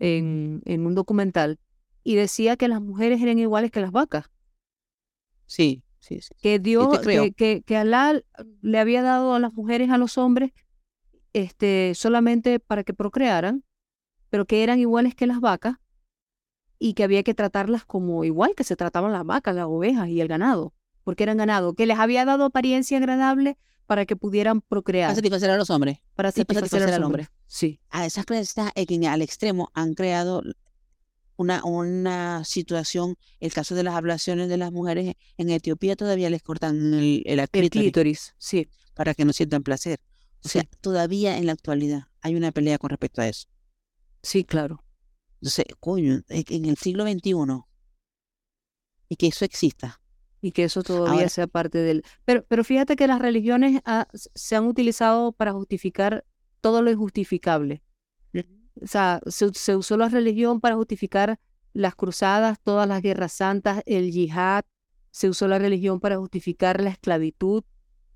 en, en un documental y decía que las mujeres eran iguales que las vacas. Sí, sí, sí. que dio te creo. que, que, que Alá le había dado a las mujeres a los hombres este solamente para que procrearan pero que eran iguales que las vacas y que había que tratarlas como igual que se trataban las vacas las ovejas y el ganado porque eran ganado que les había dado apariencia agradable para que pudieran procrear Para satisfacer a los hombres. para sí, para satisfacer satisfacer al al hombre sí A esas creencias que al extremo han creado una, una situación, el caso de las ablaciones de las mujeres en Etiopía todavía les cortan el, el el clítoris clítoris sí para que no sientan placer. O sea, Sí. todavía en la actualidad hay una pelea con respecto a eso. sí claro Entonces, coño, en en el siglo XXI y que eso exista. y que eso todavía Ahora- sea parte del... Pero, pero fíjate que las religiones ah, se han utilizado para justificar todo lo injustificable. O sea, se, usó la religión para justificar las cruzadas, todas las guerras santas, el yihad, se usó la religión para justificar la esclavitud,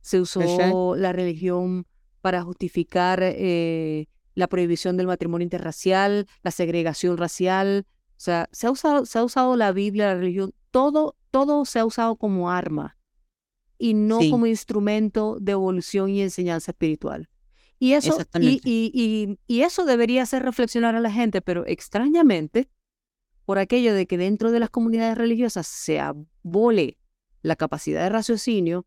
se usó la religión para justificar eh, la prohibición del matrimonio interracial, la segregación racial. O sea, se ha usado, se ha usado la Biblia, la religión, todo, todo se ha usado como arma y no Sí. como instrumento de evolución y enseñanza espiritual. Y eso, y, y, y, y eso debería hacer reflexionar a la gente, pero extrañamente, por aquello de que dentro de las comunidades religiosas se abole la capacidad de raciocinio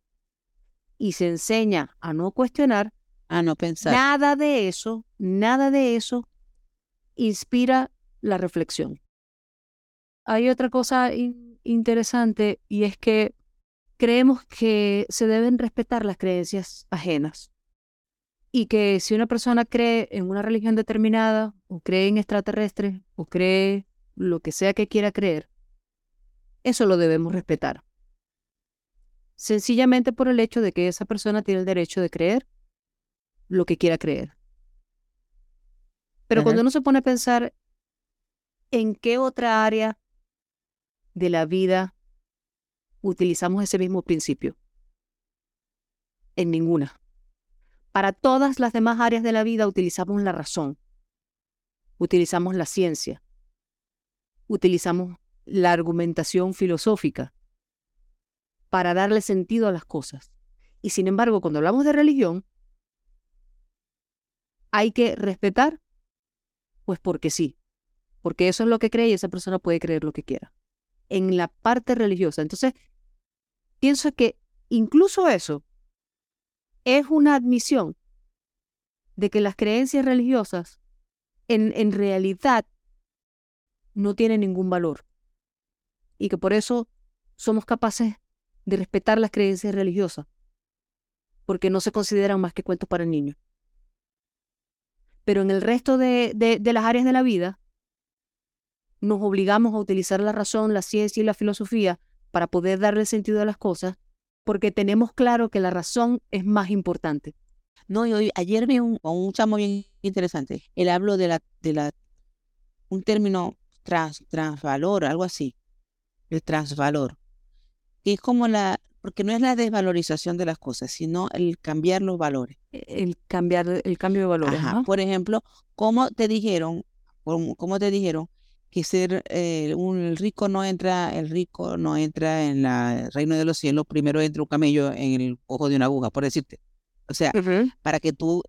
y se enseña a no cuestionar, A no pensar. nada de eso, nada de eso inspira la reflexión. Hay otra cosa in- interesante y es que creemos que se deben respetar las creencias ajenas y que si una persona cree en una religión determinada o cree en extraterrestres o cree lo que sea que quiera creer, eso lo debemos respetar. Sencillamente por el hecho de que esa persona tiene el derecho de creer lo que quiera creer. Pero cuando uno se pone a pensar en qué otra área de la vida utilizamos ese mismo principio, en ninguna. Para todas las demás áreas de la vida utilizamos la razón, utilizamos la ciencia, utilizamos la argumentación filosófica para darle sentido a las cosas. Y sin embargo, cuando hablamos de religión, hay que respetar, pues porque sí, porque eso es lo que cree y esa persona puede creer lo que quiera. En la parte religiosa. Entonces, pienso que incluso eso es una admisión de que las creencias religiosas en, en realidad no tienen ningún valor y que por eso somos capaces de respetar las creencias religiosas, porque no se consideran más que cuentos para niños. Pero en el resto de, de, las áreas de la vida, nos obligamos a utilizar la razón, la ciencia y la filosofía para poder darle sentido a las cosas, porque tenemos claro que la razón es más importante. No, y hoy, ayer vi un, un chamo bien interesante. Él habló de la, de la, un término trans, transvalor, algo así. El transvalor. Que es como la, porque no es la desvalorización de las cosas, sino el cambiar los valores. E, el cambiar, el cambio de valores. Por ejemplo, ¿cómo te dijeron, cómo te dijeron que ser eh, un rico no entra, el rico no entra en el reino de los cielos, primero entra un camello en el ojo de una aguja, por decirte. O sea, para que tú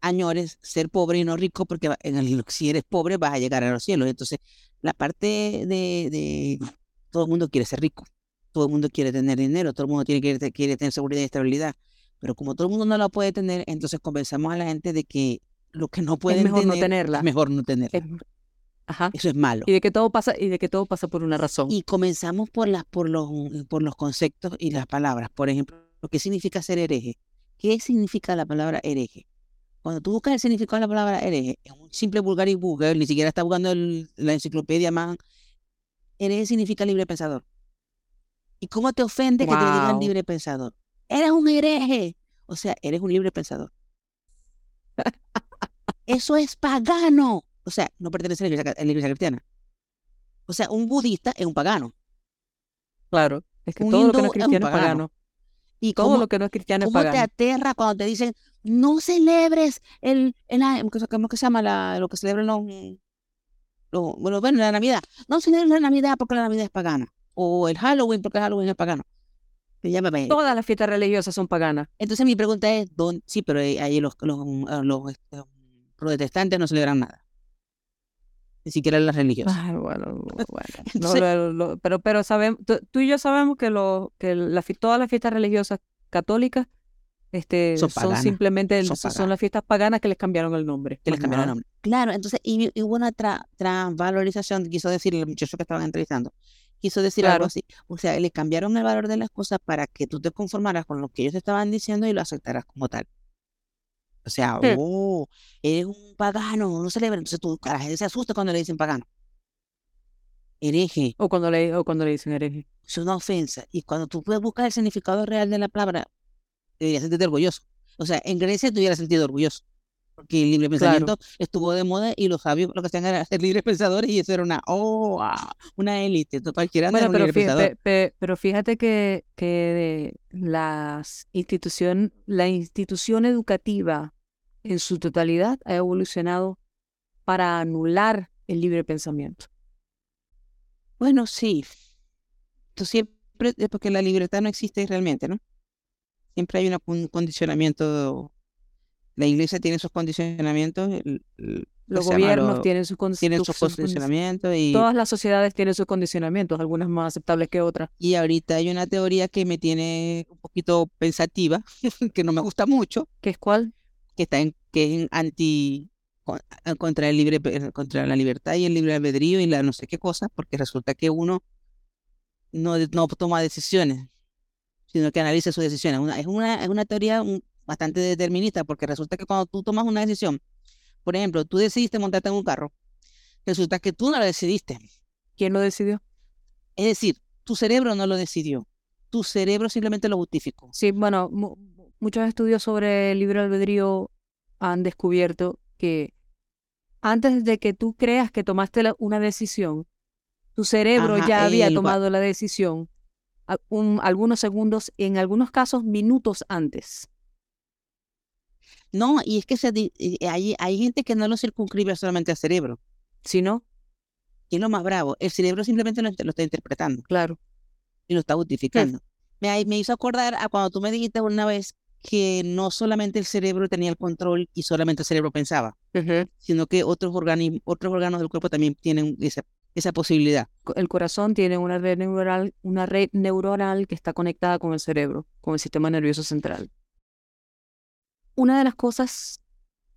añores ser pobre y no rico, porque en el, si eres pobre vas a llegar a los cielos. Entonces, la parte de, de todo el mundo quiere ser rico todo el mundo quiere tener dinero, todo el mundo quiere, quiere, tener seguridad y estabilidad. Pero como todo el mundo no la puede tener, entonces convencemos a la gente de que lo que no pueden es mejor tener, no tenerla. es mejor no tenerla. Ajá. Eso es malo. Y de que todo pasa y de que todo pasa por una razón. Y comenzamos por las por los por los conceptos y las palabras. Por ejemplo, ¿qué significa ser hereje? ¿Qué significa la palabra hereje? Cuando tú buscas el significado de la palabra hereje, es un simple vulgar y Google, ni siquiera está buscando la enciclopedia más. Hereje significa libre pensador. ¿Y cómo te ofende que te digan libre pensador? Eres un hereje. O sea, eres un libre pensador. Eso es pagano. O sea, no pertenece a la iglesia, cristiana. O sea, un budista es un pagano. Claro, es que todo lo que no es cristiano es pagano. Y todo lo que no es cristiano es pagano. ¿Cómo te aterra cuando te dicen, no celebres el, el ¿cómo que se llama la, lo que celebran los, los, bueno, bueno, la Navidad? No celebres la Navidad porque la Navidad es pagana o el Halloween, porque Halloween es pagano. Todas las fiestas religiosas son paganas. Entonces mi pregunta es, ¿dónde? sí, pero ahí los, los, ah, los, este, protestantes no celebran nada. Ni siquiera las religiosas. Ah, bueno, bueno. pero pero sabemos, tú, y yo sabemos que, lo, que la, todas las fiestas religiosas católicas este, son, simplemente son, las fiestas paganas que les cambiaron el nombre. Que les cambiaron el nombre. Claro, entonces, y, hubo una transvalorización, quiso decir el muchacho que estaban entrevistando, quiso decir algo así. O sea, le cambiaron el valor de las cosas para que tú te conformaras con lo que ellos estaban diciendo y lo aceptaras como tal. O sea, oh, eres un pagano, no celebra. Entonces tú, la gente se asusta cuando le dicen pagano. Hereje. O cuando le, o cuando le dicen hereje. Es una ofensa. Y cuando tú puedes buscar el significado real de la palabra, deberías sentirte orgulloso. O sea, en Grecia te hubieras sentido orgulloso porque el libre pensamiento estuvo de moda y los sabios lo que hacían era ser libres pensadores y eso era una, oh, una élite, cualquiera bueno, pero, fíjate, pero fíjate que, que las institución, la institución educativa en su totalidad ha evolucionado para anular el libre pensamiento. Bueno, sí. Entonces, siempre, porque la libertad no existe realmente, ¿no? Siempre hay un condicionamiento la iglesia tiene sus condicionamientos, los gobiernos tienen sus, condicionamientos y todas las sociedades tienen sus condicionamientos, algunas más aceptables que otras. Y ahorita hay una teoría que me tiene un poquito pensativa, que no me gusta mucho. ¿Qué es cuál? Que está en, que es anti contra el libre contra la libertad y el libre albedrío y la no sé qué cosa, porque resulta que uno no, no toma decisiones sino que analice sus decisiones. Una, es, una, es una teoría bastante determinista porque resulta que cuando tú tomas una decisión, por ejemplo, tú decidiste montarte en un carro, resulta que tú no lo decidiste. ¿Quién lo decidió? Es decir, tu cerebro no lo decidió, tu cerebro simplemente lo justificó. Sí, bueno, muchos estudios sobre el libre albedrío han descubierto que antes de que tú creas que tomaste una decisión, tu cerebro ya había tomado la decisión algunos segundos, en algunos casos minutos antes. No, y es que se, hay, hay gente que no lo circunscribe solamente al cerebro. sino ¿Qué es lo más bravo? El cerebro simplemente lo, está interpretando. Claro. Y lo está justificando. Me, me hizo acordar a cuando tú me dijiste una vez que no solamente el cerebro tenía el control y solamente el cerebro pensaba, sino que otros, otros órganos del cuerpo también tienen esa, esa posibilidad. El corazón tiene una red neuronal, una red neuronal que está conectada con el cerebro, con el sistema nervioso central. Una de las cosas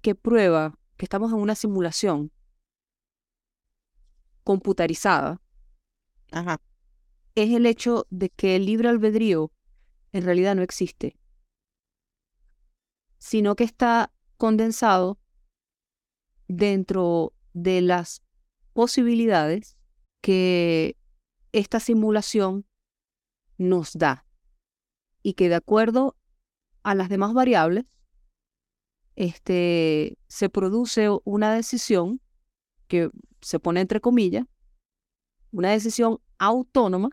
que prueba que estamos en una simulación computarizada es el hecho de que el libre albedrío en realidad no existe sino que está condensado dentro de las posibilidades que esta simulación nos da y que de acuerdo a las demás variables este, se produce una decisión que se pone entre comillas, una decisión autónoma,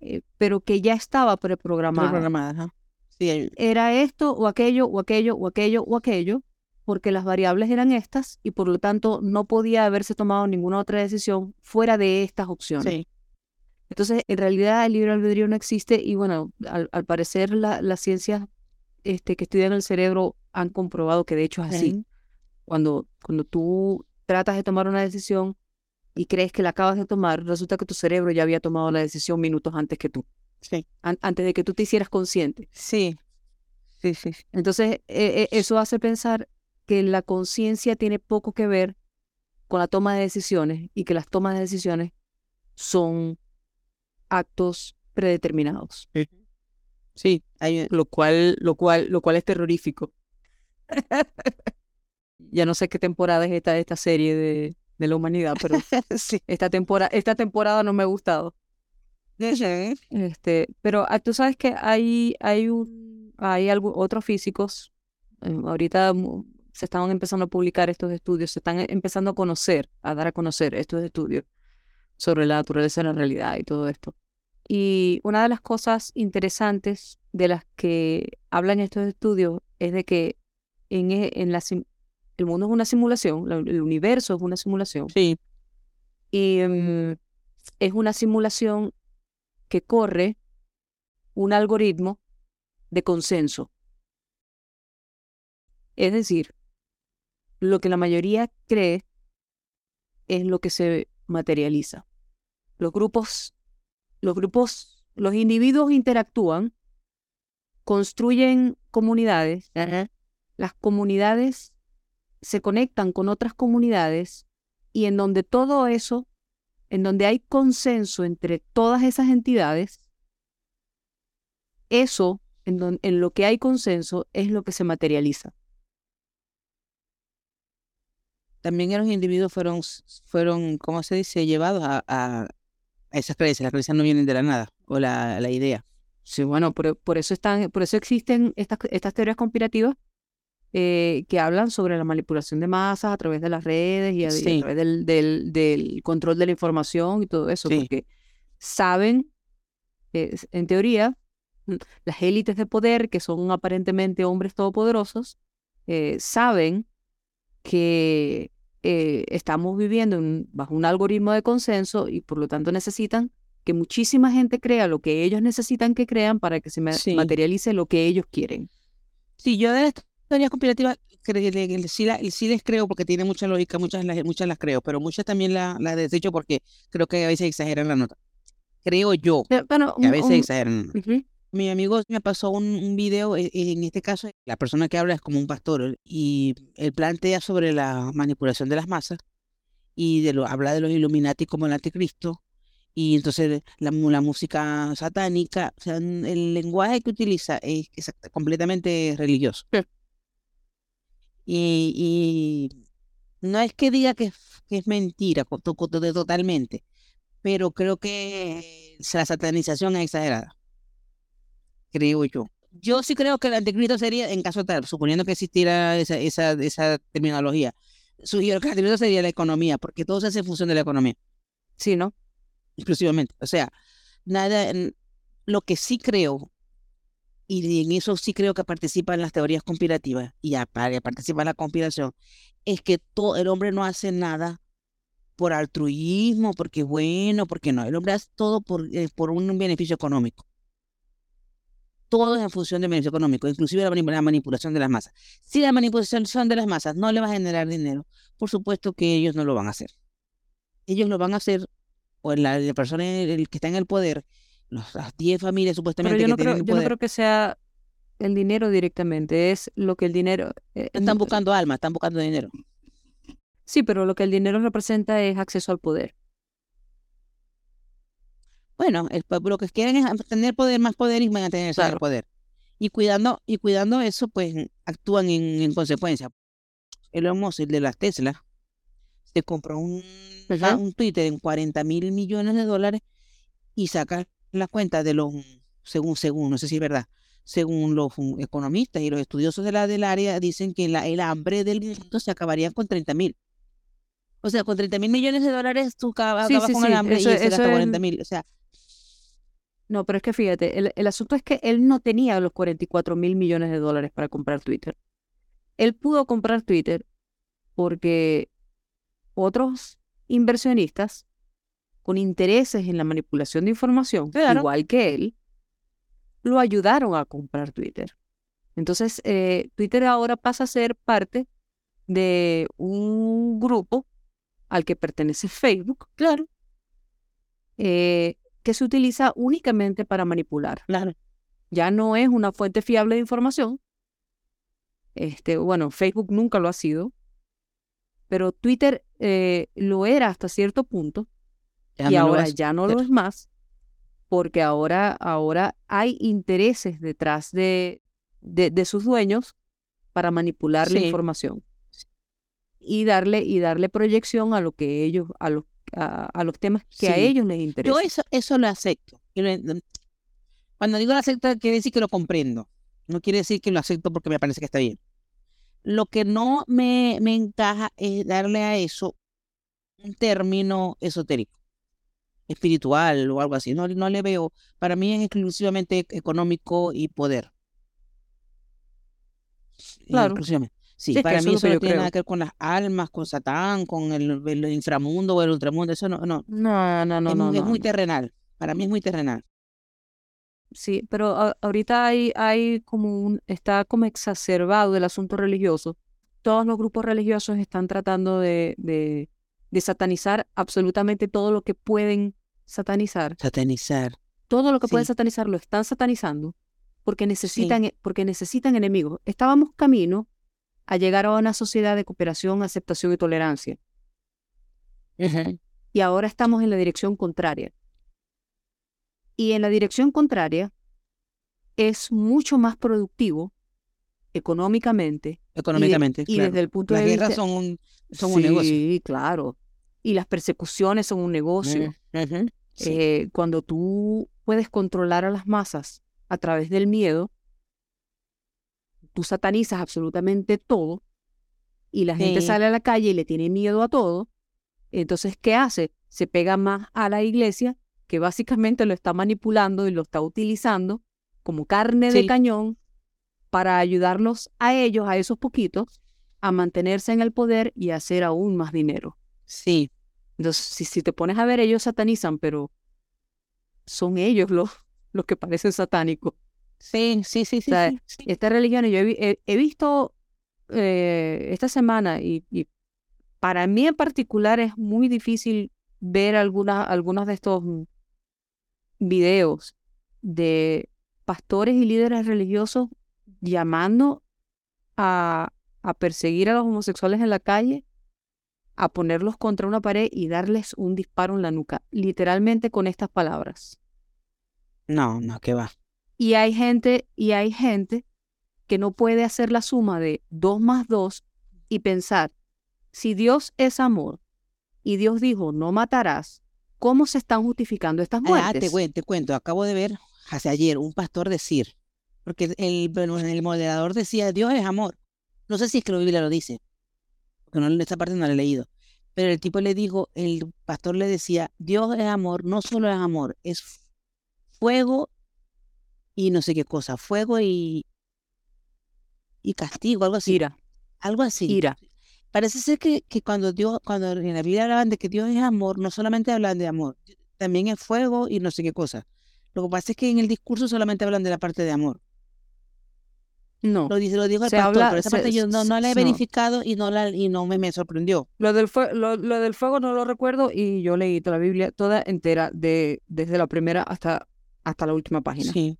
eh, pero que ya estaba preprogramada. preprogramada era esto o aquello o aquello o aquello o aquello, porque las variables eran estas y por lo tanto no podía haberse tomado ninguna otra decisión fuera de estas opciones. Entonces, en realidad el libre albedrío no existe y bueno, al, parecer las ciencias este, que estudian el cerebro han comprobado que de hecho es así. Cuando, cuando tú tratas de tomar una decisión y crees que la acabas de tomar, resulta que tu cerebro ya había tomado la decisión minutos antes que tú. Sí. antes de que tú te hicieras consciente. Sí. Sí, sí. Entonces, e, e, eso hace pensar que la conciencia tiene poco que ver con la toma de decisiones y que las tomas de decisiones son actos predeterminados. Sí, hay, lo cual, lo cual, lo cual es terrorífico. ya no sé qué temporada es esta de esta serie de, de la humanidad, pero sí. esta temporada, esta temporada no me ha gustado. Este, pero ah, tú sabes que hay, hay, un, hay algo, otros físicos, em, ahorita se están empezando a publicar estos estudios, se están empezando a conocer, a dar a conocer estos estudios sobre la naturaleza de la realidad y todo esto. Y una de las cosas interesantes de las que hablan estos estudios es de que en, e, en la, el mundo es una simulación, el universo es una simulación. Sí. Y em, es una simulación que corre un algoritmo de consenso. Es decir, lo que la mayoría cree es lo que se materializa. Los grupos, los grupos, los individuos interactúan, construyen comunidades, las comunidades se conectan con otras comunidades y en donde todo eso en donde hay consenso entre todas esas entidades, eso, en, en lo que hay consenso, es lo que se materializa. También los individuos fueron, fueron ¿cómo se dice?, llevados a, a, esas creencias. Las creencias no vienen de la nada, o la, la idea. Sí, bueno, por, por, eso están, por eso existen estas, estas teorías conspirativas eh, que hablan sobre la manipulación de masas a través de las redes y a, través del, del, del, control de la información y todo eso, porque saben, en teoría, las élites de poder, que son aparentemente hombres todopoderosos, eh, saben que eh, estamos viviendo bajo un algoritmo de consenso y por lo tanto necesitan que muchísima gente crea lo que ellos necesitan que crean para que se materialice lo que ellos quieren. Sí, yo de esto teorías conspirativas sí, sí, les creo porque tiene mucha lógica, muchas las, muchas las creo, pero muchas también las la desecho porque creo que a veces exageran la nota. Creo yo que a veces exageran. Mi amigo me pasó un, un, video, e, en este caso la persona que habla es como un pastor y él plantea sobre la manipulación de las masas y de lo, habla de los Illuminati como el anticristo Y entonces la, la música satánica, o sea, el lenguaje que utiliza es, completamente religioso. Y, no es que diga que, es mentira totalmente, pero creo que la satanización es exagerada. Creo yo. Yo sí creo que el anticristo sería, en caso tal, suponiendo que existiera esa, esa, esa terminología, sugiero que el anticristo sería la economía, porque todo se hace en función de la economía. Sí, ¿no? Exclusivamente. O sea, nada, lo que sí creo, y en eso sí creo que participan las teorías conspirativas, y participa en la conspiración, es que todo, el hombre no hace nada por altruismo, porque bueno, porque no. El hombre hace todo por, eh, por un beneficio económico todo es en función del beneficio económico, inclusive la, manipulación de las masas. Si la manipulación de las masas no le va a generar dinero, por supuesto que ellos no lo van a hacer. Ellos lo van a hacer, o la, persona el que está en el poder, las 10 familias supuestamente yo no creo, Yo no creo que sea el dinero directamente, es lo que el dinero... Eh, están buscando alma, están buscando dinero. Sí, pero lo que el dinero representa es acceso al poder. Bueno, el, lo que quieren es tener poder, más poder y mantener ese poder. Y cuidando, y cuidando eso, pues actúan en, en consecuencia. El Musk, el de las Tesla, se compró un, un Twitter en 40 mil millones de dólares y saca la cuenta de los, según, según, no sé si es verdad, según los economistas y los estudiosos de la, del área, dicen que la, el hambre del mundo se acabaría con 30 mil. O sea, con 30 mil millones de dólares tú acabas, con el hambre y se gasta 40 mil. O sea, no, pero es que fíjate, el, asunto es que él no tenía los 44 mil millones de dólares para comprar Twitter. Él pudo comprar Twitter porque otros inversionistas con intereses en la manipulación de información, igual que él, lo ayudaron a comprar Twitter. Entonces, eh, Twitter ahora pasa a ser parte de un grupo al que pertenece Facebook, claro, eh, que se utiliza únicamente para manipular. Claro. Ya no es una fuente fiable de información. Este, bueno, Facebook nunca lo ha sido, pero Twitter eh, lo era hasta cierto punto y ahora ya no lo es más porque ahora, ahora hay intereses detrás de, de, sus dueños para manipular la información y darle, y darle proyección a lo que ellos, a lo a, los temas que a ellos les interesan. Yo eso, eso lo acepto. Cuando digo lo acepto, quiere decir que lo comprendo. No quiere decir que lo acepto porque me parece que está bien. Lo que no me, me encaja es darle a eso un término esotérico, espiritual o algo así. No, no le veo. Para mí es exclusivamente económico y poder. Claro. Sí, para mí eso no tiene nada que ver con las almas, con Satán, con el, inframundo o el ultramundo, eso no, no. No, no, no, es, no. Es muy terrenal, para mí es muy terrenal. Sí, pero ahorita hay, hay como un, está como exacerbado el asunto religioso. Todos los grupos religiosos están tratando de, de, de satanizar absolutamente todo lo que pueden satanizar. Satanizar. Todo lo que pueden satanizar lo están satanizando porque necesitan, porque necesitan enemigos. Estábamos camino a llegar a una sociedad de cooperación, aceptación y tolerancia. Y ahora estamos en la dirección contraria. Y en la dirección contraria es mucho más productivo económicamente. Económicamente. Y, desde el punto de vista. Las guerras son un, son un negocio. Sí, claro. Y las persecuciones son un negocio. Eh, cuando tú puedes controlar a las masas a través del miedo, tú satanizas absolutamente todo y la gente sale a la calle y le tiene miedo a todo, entonces, ¿qué hace? Se pega más a la iglesia, que básicamente lo está manipulando y lo está utilizando como carne de cañón para ayudarlos a ellos, a esos poquitos, a mantenerse en el poder y a hacer aún más dinero. Sí. Entonces, si, si te pones a ver, ellos satanizan, pero son ellos los, los que parecen satánicos. Sí, sí, sí, sí. Esta religión, yo he, visto eh, esta semana y, para mí en particular es muy difícil ver algunas algunos de estos videos de pastores y líderes religiosos llamando a, a perseguir a los homosexuales en la calle a ponerlos contra una pared y darles un disparo en la nuca, literalmente con estas palabras. No, no, ¿qué va? Y hay gente, y hay gente que no puede hacer la suma de dos más dos y pensar, si Dios es amor y Dios dijo, no matarás, ¿cómo se están justificando estas muertes? Ah, te, te cuento, acabo de ver hace ayer un pastor decir, porque el, el moderador decía, Dios es amor. No sé si es que la Biblia lo dice, porque no, esta parte no la he leído. Pero el tipo le dijo, el pastor le decía, Dios es amor, no solo es amor, es fuego y no sé qué cosa, fuego y, y castigo, algo así. Ira. Algo así. Ira. Parece ser que, que cuando Dios, cuando en la Biblia hablaban de que Dios es amor, no solamente hablan de amor, también es fuego y no sé qué cosa. Lo que pasa es que en el discurso solamente hablan de la parte de amor. No. Lo dice, lo dijo el pastor, pero esa parte yo no, no la he verificado y no la y no me, me sorprendió. Lo del, lo, lo, del fuego no lo recuerdo y yo leí toda la Biblia toda entera de desde la primera hasta hasta la última página. Sí.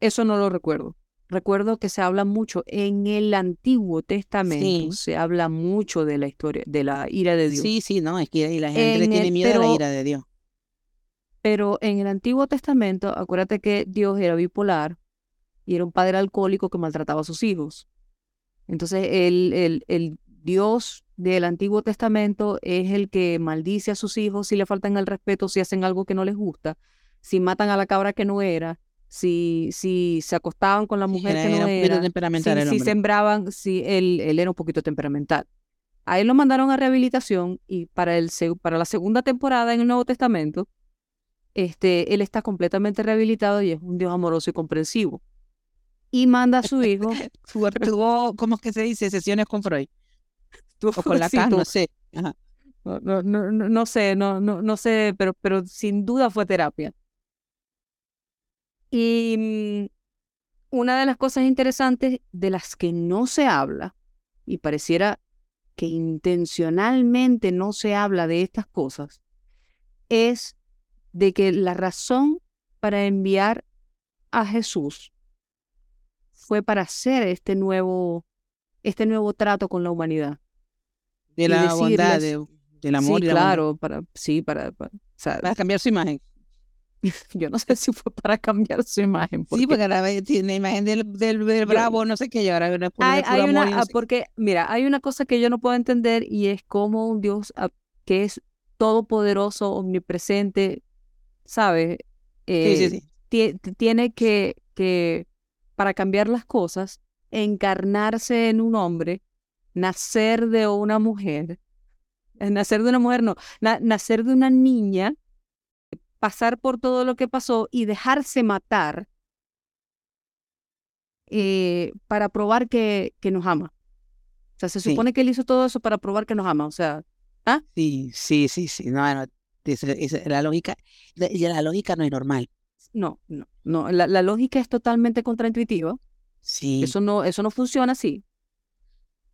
Eso no lo recuerdo. Recuerdo que se habla mucho en el Antiguo Testamento, se habla mucho de la historia, de la ira de Dios. Sí, sí, no, es que la gente le tiene miedo a la ira de Dios. Pero en el Antiguo Testamento, acuérdate que Dios era bipolar y era un padre alcohólico que maltrataba a sus hijos. Entonces, el, el, el Dios del Antiguo Testamento es el que maldice a sus hijos si le faltan el respeto, si hacen algo que no les gusta, si matan a la cabra que no era, si, si se acostaban con la mujer que no era, temperamental si, sembraban, si él, él, era un poquito temperamental. A él lo mandaron a rehabilitación y para, el, para la segunda temporada en el Nuevo Testamento, este, él está completamente rehabilitado y es un Dios amoroso y comprensivo y manda a su hijo. Tuvo, ¿cómo es que se dice? Sesiones con Freud. o con la no sé. No, no, no, no, sé, no, no, no sé, pero, pero sin duda fue terapia. Y mm, una de las cosas interesantes de las que no se habla, y pareciera que intencionalmente no se habla de estas cosas, es de que la razón para enviar a Jesús fue para hacer este nuevo, este nuevo trato con la humanidad. De la bondad, del amor. Sí, claro, para, sí, para, para, cambiar su imagen. Yo no sé si fue para cambiar su imagen. Sí, porque ahora tiene imagen del, del, bravo, no sé qué, y ahora hay, hay una, Porque, mira, hay una cosa que yo no puedo entender y es como un Dios ah, que es todopoderoso, omnipresente, ¿sabes? sí, sí, eh, sí. Tiene que, que para cambiar las cosas, encarnarse en un hombre, nacer de una mujer, eh, nacer de una mujer no, nacer de una niña, pasar por todo lo que pasó y dejarse matar eh, para probar que, que, nos ama. O sea, se supone que él hizo todo eso para probar que nos ama. O sea, ¿ah? Sí, sí, sí, sí. No, no, la lógica, la lógica no es normal no, no, no. La, la lógica es totalmente contraintuitiva. Sí. Eso no, eso no funciona así.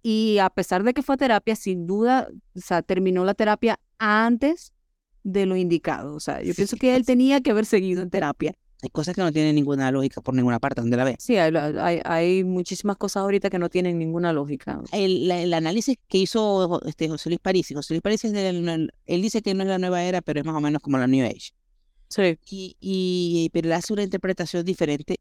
Y a pesar de que fue terapia, sin duda, o sea, terminó la terapia antes de lo indicado. O sea, yo pienso que él tenía que haber seguido en terapia. Hay cosas que no tienen ninguna lógica por ninguna parte donde la ve. Sí, hay, hay, hay, muchísimas cosas ahorita que no tienen ninguna lógica. El, el análisis que hizo este José Luis París, José Luis París es él dice que no es la nueva era, pero es más o menos como la New Age. Sí. Y, pero él hace una interpretación diferente.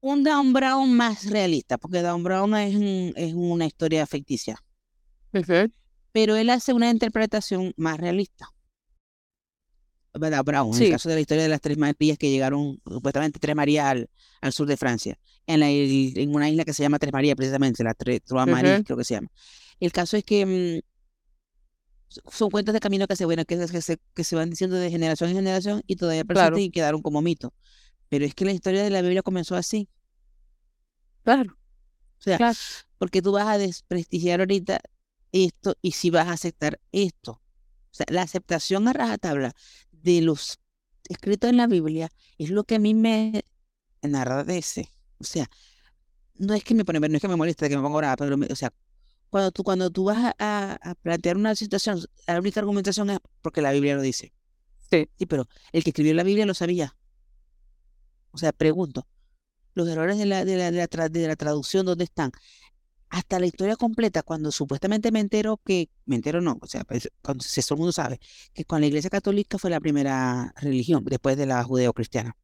Un Dan Brown más realista, porque Dan Brown es, es una historia ficticia. Pero él hace una interpretación más realista. Dan Brown, en el caso de la historia de las tres Marías que llegaron, supuestamente tres Marías al, al sur de Francia, en, la, en una isla que se llama Tres Marías, precisamente, la Tres Marías, creo que se llama. El caso es que mm, son cuentos de camino que se, bueno, que, se, que se van diciendo de generación en generación y todavía persisten y quedaron como mito. Pero es que la historia de la Biblia comenzó así. Claro. O sea, porque tú vas a desprestigiar ahorita esto y si vas a aceptar esto. O sea, la aceptación a rajatabla de los escritos en la Biblia es lo que a mí me enardece. O sea, no es que me pone, no es que me moleste, que me ponga brava, pero, o sea, cuando tú, cuando tú vas a, plantear una situación, la única argumentación es porque la Biblia lo dice. Sí. Sí, pero el que escribió la Biblia lo sabía. O sea, pregunto, los errores de la, de la, de la, traducción, ¿dónde están? hasta la historia completa, cuando supuestamente me entero que, me entero no, o sea, pues, cuando todo el mundo sabe, que con la Iglesia Católica fue la primera religión, después de la judeo-cristiana,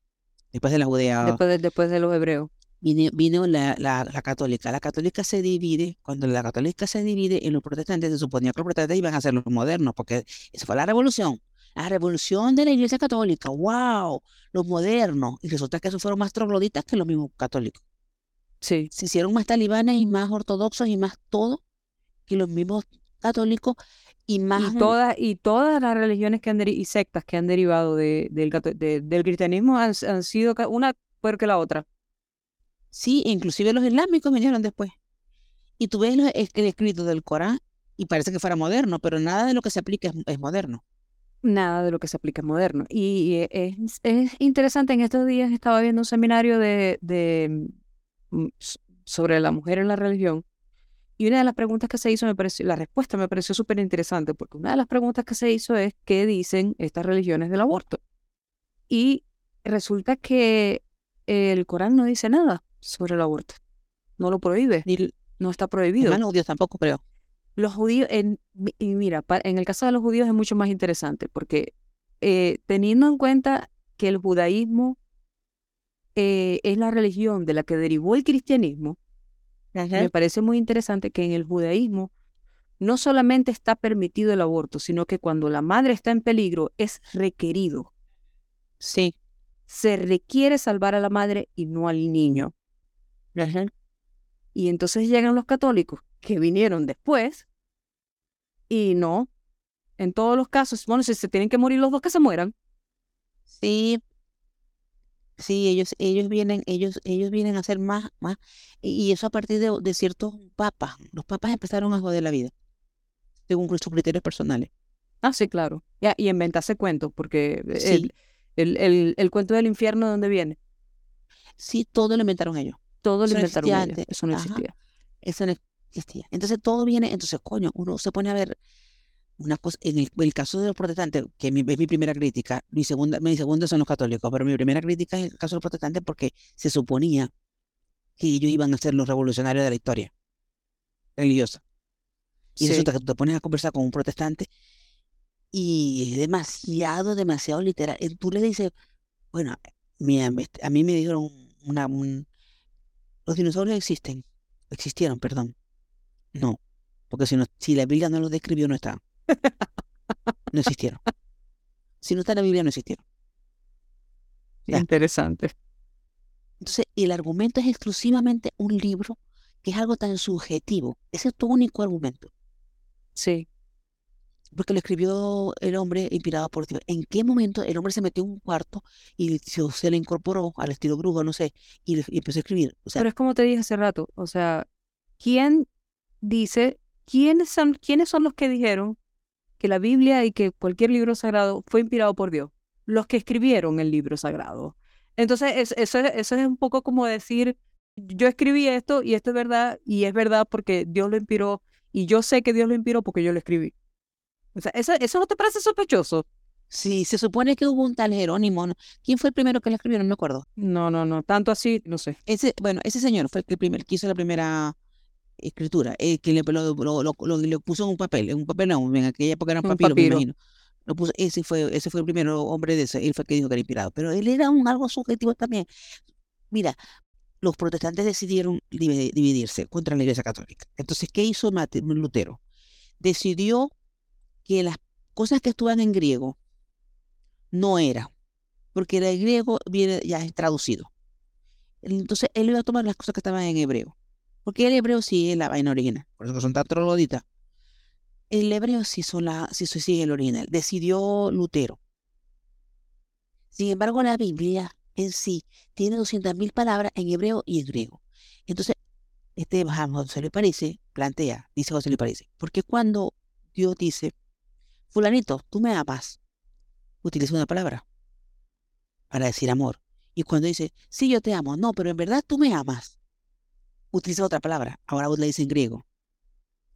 después de la judea. Después de, después de los hebreos. Vino, la, la, católica. La católica se divide, cuando la católica se divide en los protestantes, se suponía que los protestantes iban a ser los modernos, porque esa fue la revolución. La revolución de la iglesia católica, wow, los modernos. Y resulta que esos fueron más trogloditas que los mismos católicos. Sí. Se hicieron más talibanes y más ortodoxos y más todo que los mismos católicos y más... Y todas, y todas las religiones que han y sectas que han derivado de, del, del cristianismo han, han, sido una peor que la otra. Sí, inclusive los islámicos vinieron después. Y tú ves el escrito del Corán y parece que fuera moderno, pero nada de lo que se aplica es, moderno. Nada de lo que se aplica es moderno. Y, es, es, interesante, en estos días estaba viendo un seminario de, de Mm, sobre la mujer en la religión. Y una de las preguntas que se hizo, me pareció, la respuesta me pareció súper interesante, porque una de las preguntas que se hizo es qué dicen estas religiones del aborto. Y resulta que el Corán no dice nada sobre el aborto. No lo prohíbe. no está prohibido. Los judíos tampoco creo. Los judíos, en, y mira, en el caso de los judíos es mucho más interesante, porque eh, teniendo en cuenta que el judaísmo eh, es la religión de la que derivó el cristianismo, me parece muy interesante que en el judaísmo no solamente está permitido el aborto, sino que cuando la madre está en peligro es requerido. Sí. Se requiere salvar a la madre y no al niño. Y entonces llegan los católicos que vinieron después y no, en todos los casos, bueno, si se tienen que morir los dos, que se mueran. Sí, Sí, ellos, ellos vienen, ellos, ellos vienen a hacer más, más, y eso a partir de, de ciertos papas. Los papas empezaron a joder la vida, según sus criterios personales. Ah, sí, claro. Ya, y inventarse cuentos, porque el, el, el, el, cuento del infierno, ¿de dónde viene? Sí, todo lo inventaron ellos. Todo lo inventaron ellos. Eso no existía. Eso no existía. Entonces todo viene, entonces, coño, uno se pone a ver una cosa, en el, caso de los protestantes, que es mi, primera crítica, mi segunda, mi segunda son los católicos, pero mi primera crítica es el caso de los protestantes porque se suponía que ellos iban a ser los revolucionarios de la historia religiosa. Y resulta que tú te pones a conversar con un protestante y es demasiado, demasiado literal. Tú le dices, bueno, a mí me dijeron una, los dinosaurios existen, existieron, perdón. No, porque si, no, si la Biblia no los describió, no estaban. No existieron. Si no está en la Biblia, no existieron. Interesante. Entonces, el argumento es exclusivamente un libro que es algo tan subjetivo. Ese es tu único argumento. Sí. Porque lo escribió el hombre inspirado por Dios. ¿En qué momento el hombre se metió en un cuarto y se, le incorporó al estilo brujo, no sé, y, empezó a escribir? Pero es como te dije hace rato, o sea, ¿quién dice, quiénes son, quiénes son los que dijeron que la Biblia y que cualquier libro sagrado fue inspirado por Dios, los que escribieron el libro sagrado. Entonces, eso, es un poco como decir, yo escribí esto y esto es verdad y es verdad porque Dios lo inspiró y yo sé que Dios lo inspiró porque yo lo escribí. O sea, ¿eso, eso no te parece sospechoso? Sí, se supone que hubo un tal Jerónimo. ¿Quién fue el primero que lo escribió? No me acuerdo. No, no, no. Tanto así, no sé. Ese, bueno, ese señor fue el, primer, que hizo la primera escritura, eh, que le, lo, lo, puso en un papel, en un papel no, en aquella época era un papiro, me imagino. Lo puso, ese, fue, ese fue el primer hombre de ese, él fue el que dijo que era inspirado, pero él era un algo subjetivo también. Mira, los protestantes decidieron dividirse contra la Iglesia Católica. Entonces, ¿qué hizo Lutero? Decidió que las cosas que estaban en griego no eran, porque el griego viene ya es traducido. Entonces, él iba a tomar las cosas que estaban en hebreo porque el hebreo sigue la vaina original. Por eso son tan trogloditas. El hebreo sí, son la, sí el original. Decidió Lutero. Sin embargo, la Biblia en sí tiene 200.000 palabras en hebreo y en griego. Entonces, este José le parece, plantea, dice José le parece, porque cuando Dios dice, fulanito, tú me amas, utiliza una palabra para decir amor. Y cuando dice, sí, yo te amo, no, pero en verdad tú me amas, utiliza otra palabra. Ahora vos le dices en griego.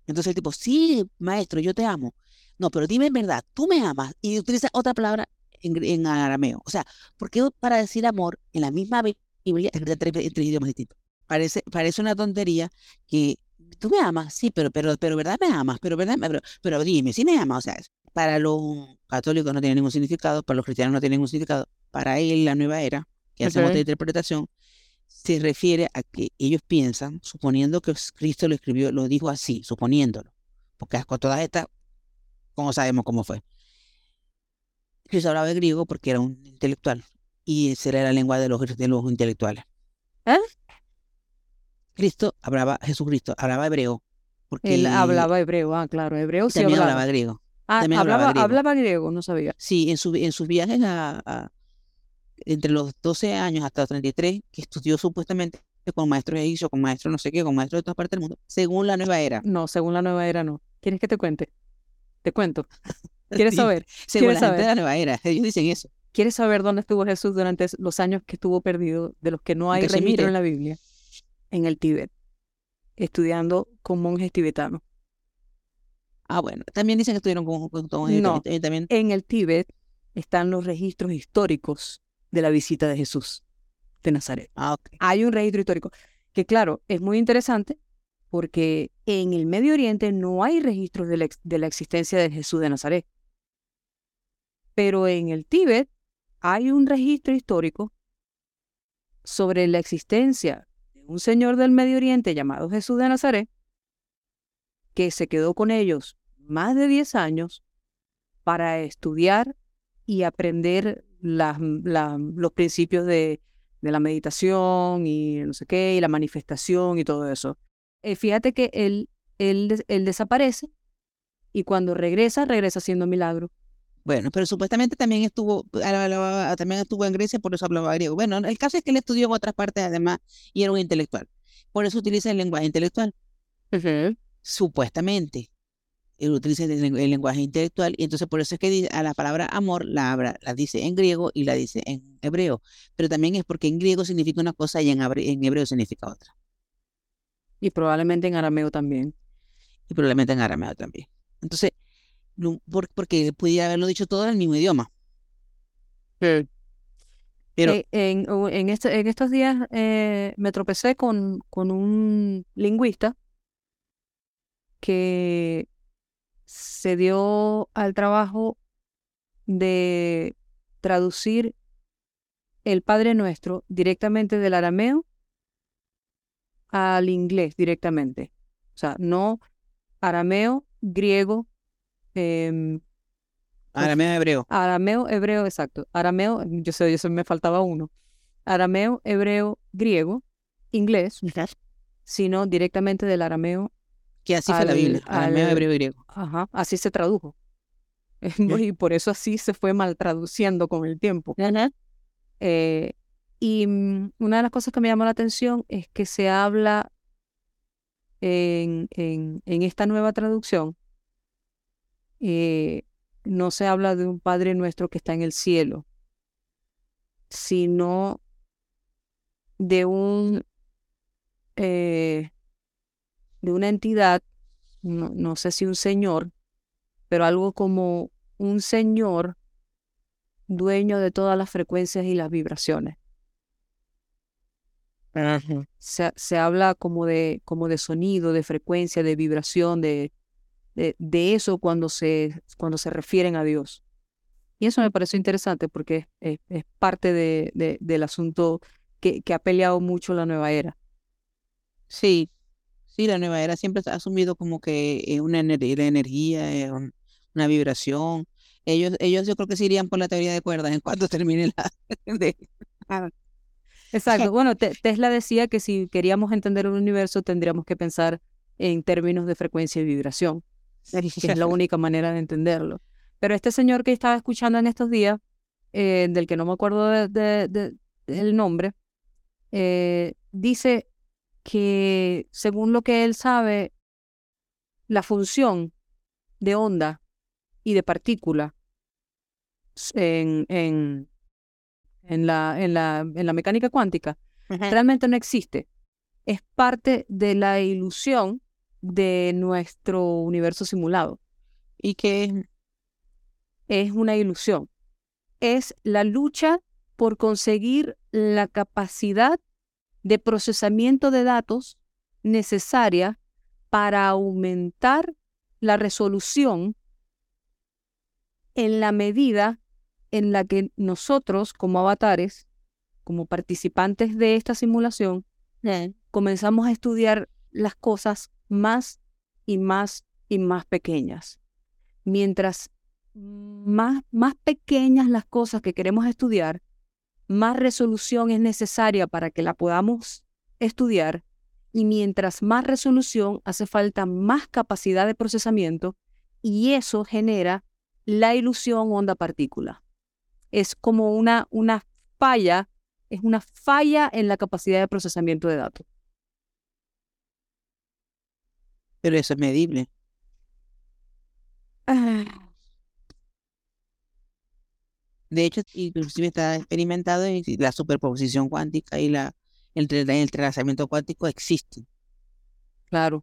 Entonces el tipo, sí, maestro, yo te amo. No, pero dime en verdad, tú me amas. Y utiliza otra palabra en, arameo. O sea, ¿por qué para decir amor en la misma Biblia entre, idiomas distintos? Parece, parece una tontería que tú me amas, sí, pero, pero, pero ¿verdad me amas? Pero, ¿verdad? Pero, pero dime, sí me amas. O sea, para los católicos no tiene ningún significado, para los cristianos no tiene ningún significado. Para él, la nueva era, que hacemos de interpretación, se refiere a que ellos piensan, suponiendo que Cristo lo escribió, lo dijo así, suponiéndolo, porque con todas estas, ¿cómo sabemos cómo fue? Cristo hablaba griego porque era un intelectual y esa era la lengua de los, de los intelectuales. ¿Eh? Cristo hablaba, Jesucristo hablaba hebreo. Porque él hablaba hebreo, ah, claro, hebreo sí también hablaba. hablaba griego. Ah, hablaba, hablaba griego. hablaba griego, no sabía. Sí, en, su, en sus viajes a, a- entre los 12 años hasta los 33, que estudió supuestamente con maestros egipcios, con maestros no sé qué, con maestros de todas partes del mundo, según la nueva era. No, según la nueva era no. ¿Quieres que te cuente? Te cuento. ¿Quieres saber? Según la ¿Quieres gente de saber? la nueva era. Ellos dicen eso. ¿Quieres saber dónde estuvo Jesús durante los años que estuvo perdido, de los que no hay Que registro en la Biblia? En el Tíbet, estudiando con monjes tibetanos. Ah, bueno. También dicen que estuvieron con, con, con- No. eh, también. En el Tíbet están los registros históricos de la visita de Jesús de Nazaret. Ah. Hay un registro histórico que, claro, es muy interesante porque en el Medio Oriente no hay registros de la, de la existencia de Jesús de Nazaret. Pero en el Tíbet hay un registro histórico sobre la existencia de un señor del Medio Oriente llamado Jesús de Nazaret que se quedó con ellos más de 10 años para estudiar y aprender las- la- los principios de, de la meditación y no sé qué, y la manifestación y todo eso. Eh, fíjate que él, él, él desaparece y cuando regresa, regresa haciendo milagro. Bueno, pero supuestamente también estuvo, hablaba- también estuvo en Grecia, por eso hablaba griego. Bueno, el caso es que él estudió en otras partes además y era un intelectual. Por eso utiliza el lenguaje intelectual. Supuestamente. Él utiliza el, lengu- el lenguaje intelectual y entonces por eso es que a la palabra amor la, habla- la dice en griego y la dice en hebreo. Pero también es porque en griego significa una cosa y en, hebreo significa otra. Y probablemente en arameo también. Y probablemente en arameo también. Entonces, porque pudiera haberlo dicho todo en el mismo idioma. Pero Eh, en, en, este- en estos días eh, me tropecé con, con un lingüista que se dio al trabajo de traducir el Padre Nuestro directamente del arameo al inglés directamente. O sea, no arameo, griego, em, arameo hebreo. Arameo, hebreo, exacto. Arameo, yo sé, yo sé, me faltaba uno. Arameo, hebreo, griego, inglés, sino directamente del arameo. Que así fue la Biblia. Arameo, al- hebreo y griego. Ajá, así se tradujo. Y por eso así se fue mal traduciendo con el tiempo. Eh, y mm, una de las cosas que me llamó la atención es que se habla en, en, en esta nueva traducción, eh, no se habla de un Padre nuestro que está en el cielo, sino de un eh, de una entidad, no, no sé si un señor, pero algo como un señor dueño de todas las frecuencias y las vibraciones. Se, se habla como de, como de sonido, de frecuencia, de vibración, de, de, de eso cuando se, cuando se refieren a Dios. Y eso me pareció interesante porque es, es parte de, de- del asunto que, que ha peleado mucho la nueva era. Sí, sí, la nueva era siempre ha asumido como que es una ener- la energía, un- una vibración. Ellos, ellos yo creo que se irían por la teoría de cuerdas en cuanto termine la... de- Exacto. Bueno, Te- Tesla decía que si queríamos entender el universo tendríamos que pensar en términos de frecuencia y vibración, que es la única manera de entenderlo. Pero este señor que estaba escuchando en estos días, eh, del que no me acuerdo de- de- de- del nombre, eh, dice que según lo que él sabe, la función de onda y de partícula en, en, en, la, en, la, en la mecánica cuántica realmente no existe. Es parte de la ilusión de nuestro universo simulado. Y que Es una ilusión. Es la lucha por conseguir la capacidad de procesamiento de datos necesaria para aumentar la resolución en la medida en la que nosotros como avatares, como participantes de esta simulación, comenzamos a estudiar las cosas más y más y más pequeñas. Mientras más, más pequeñas las cosas que queremos estudiar, más resolución es necesaria para que la podamos estudiar y mientras más resolución hace falta más capacidad de procesamiento y eso genera la ilusión onda-partícula. Es como una, una falla, es una falla en la capacidad de procesamiento de datos. Pero eso es medible. Ah. De hecho, inclusive está experimentado y la superposición cuántica y la, el, el entrelazamiento cuántico existen. Claro.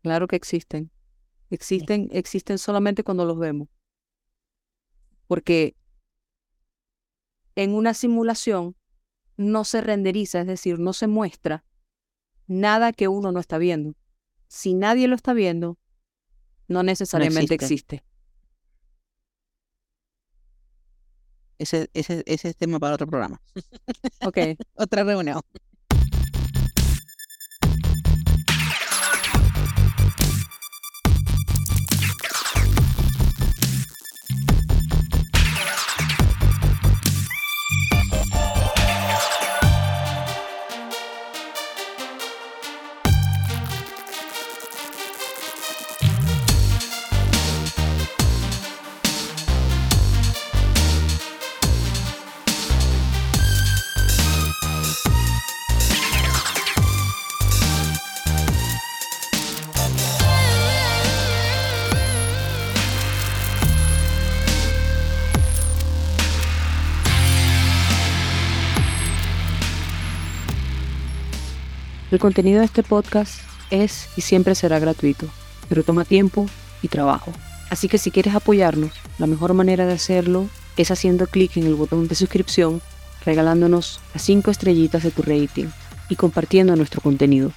Claro que existen. Existen, existen solamente cuando los vemos. Porque en una simulación no se renderiza, es decir, no se muestra nada que uno no está viendo. Si nadie lo está viendo, no necesariamente existe. Ese, ese, ese es tema para otro programa. Ok. Otra reunión. El contenido de este podcast es y siempre será gratuito, pero toma tiempo y trabajo. Así que si quieres apoyarnos, la mejor manera de hacerlo es haciendo clic en el botón de suscripción, regalándonos las 5 estrellitas de tu rating y compartiendo nuestro contenido.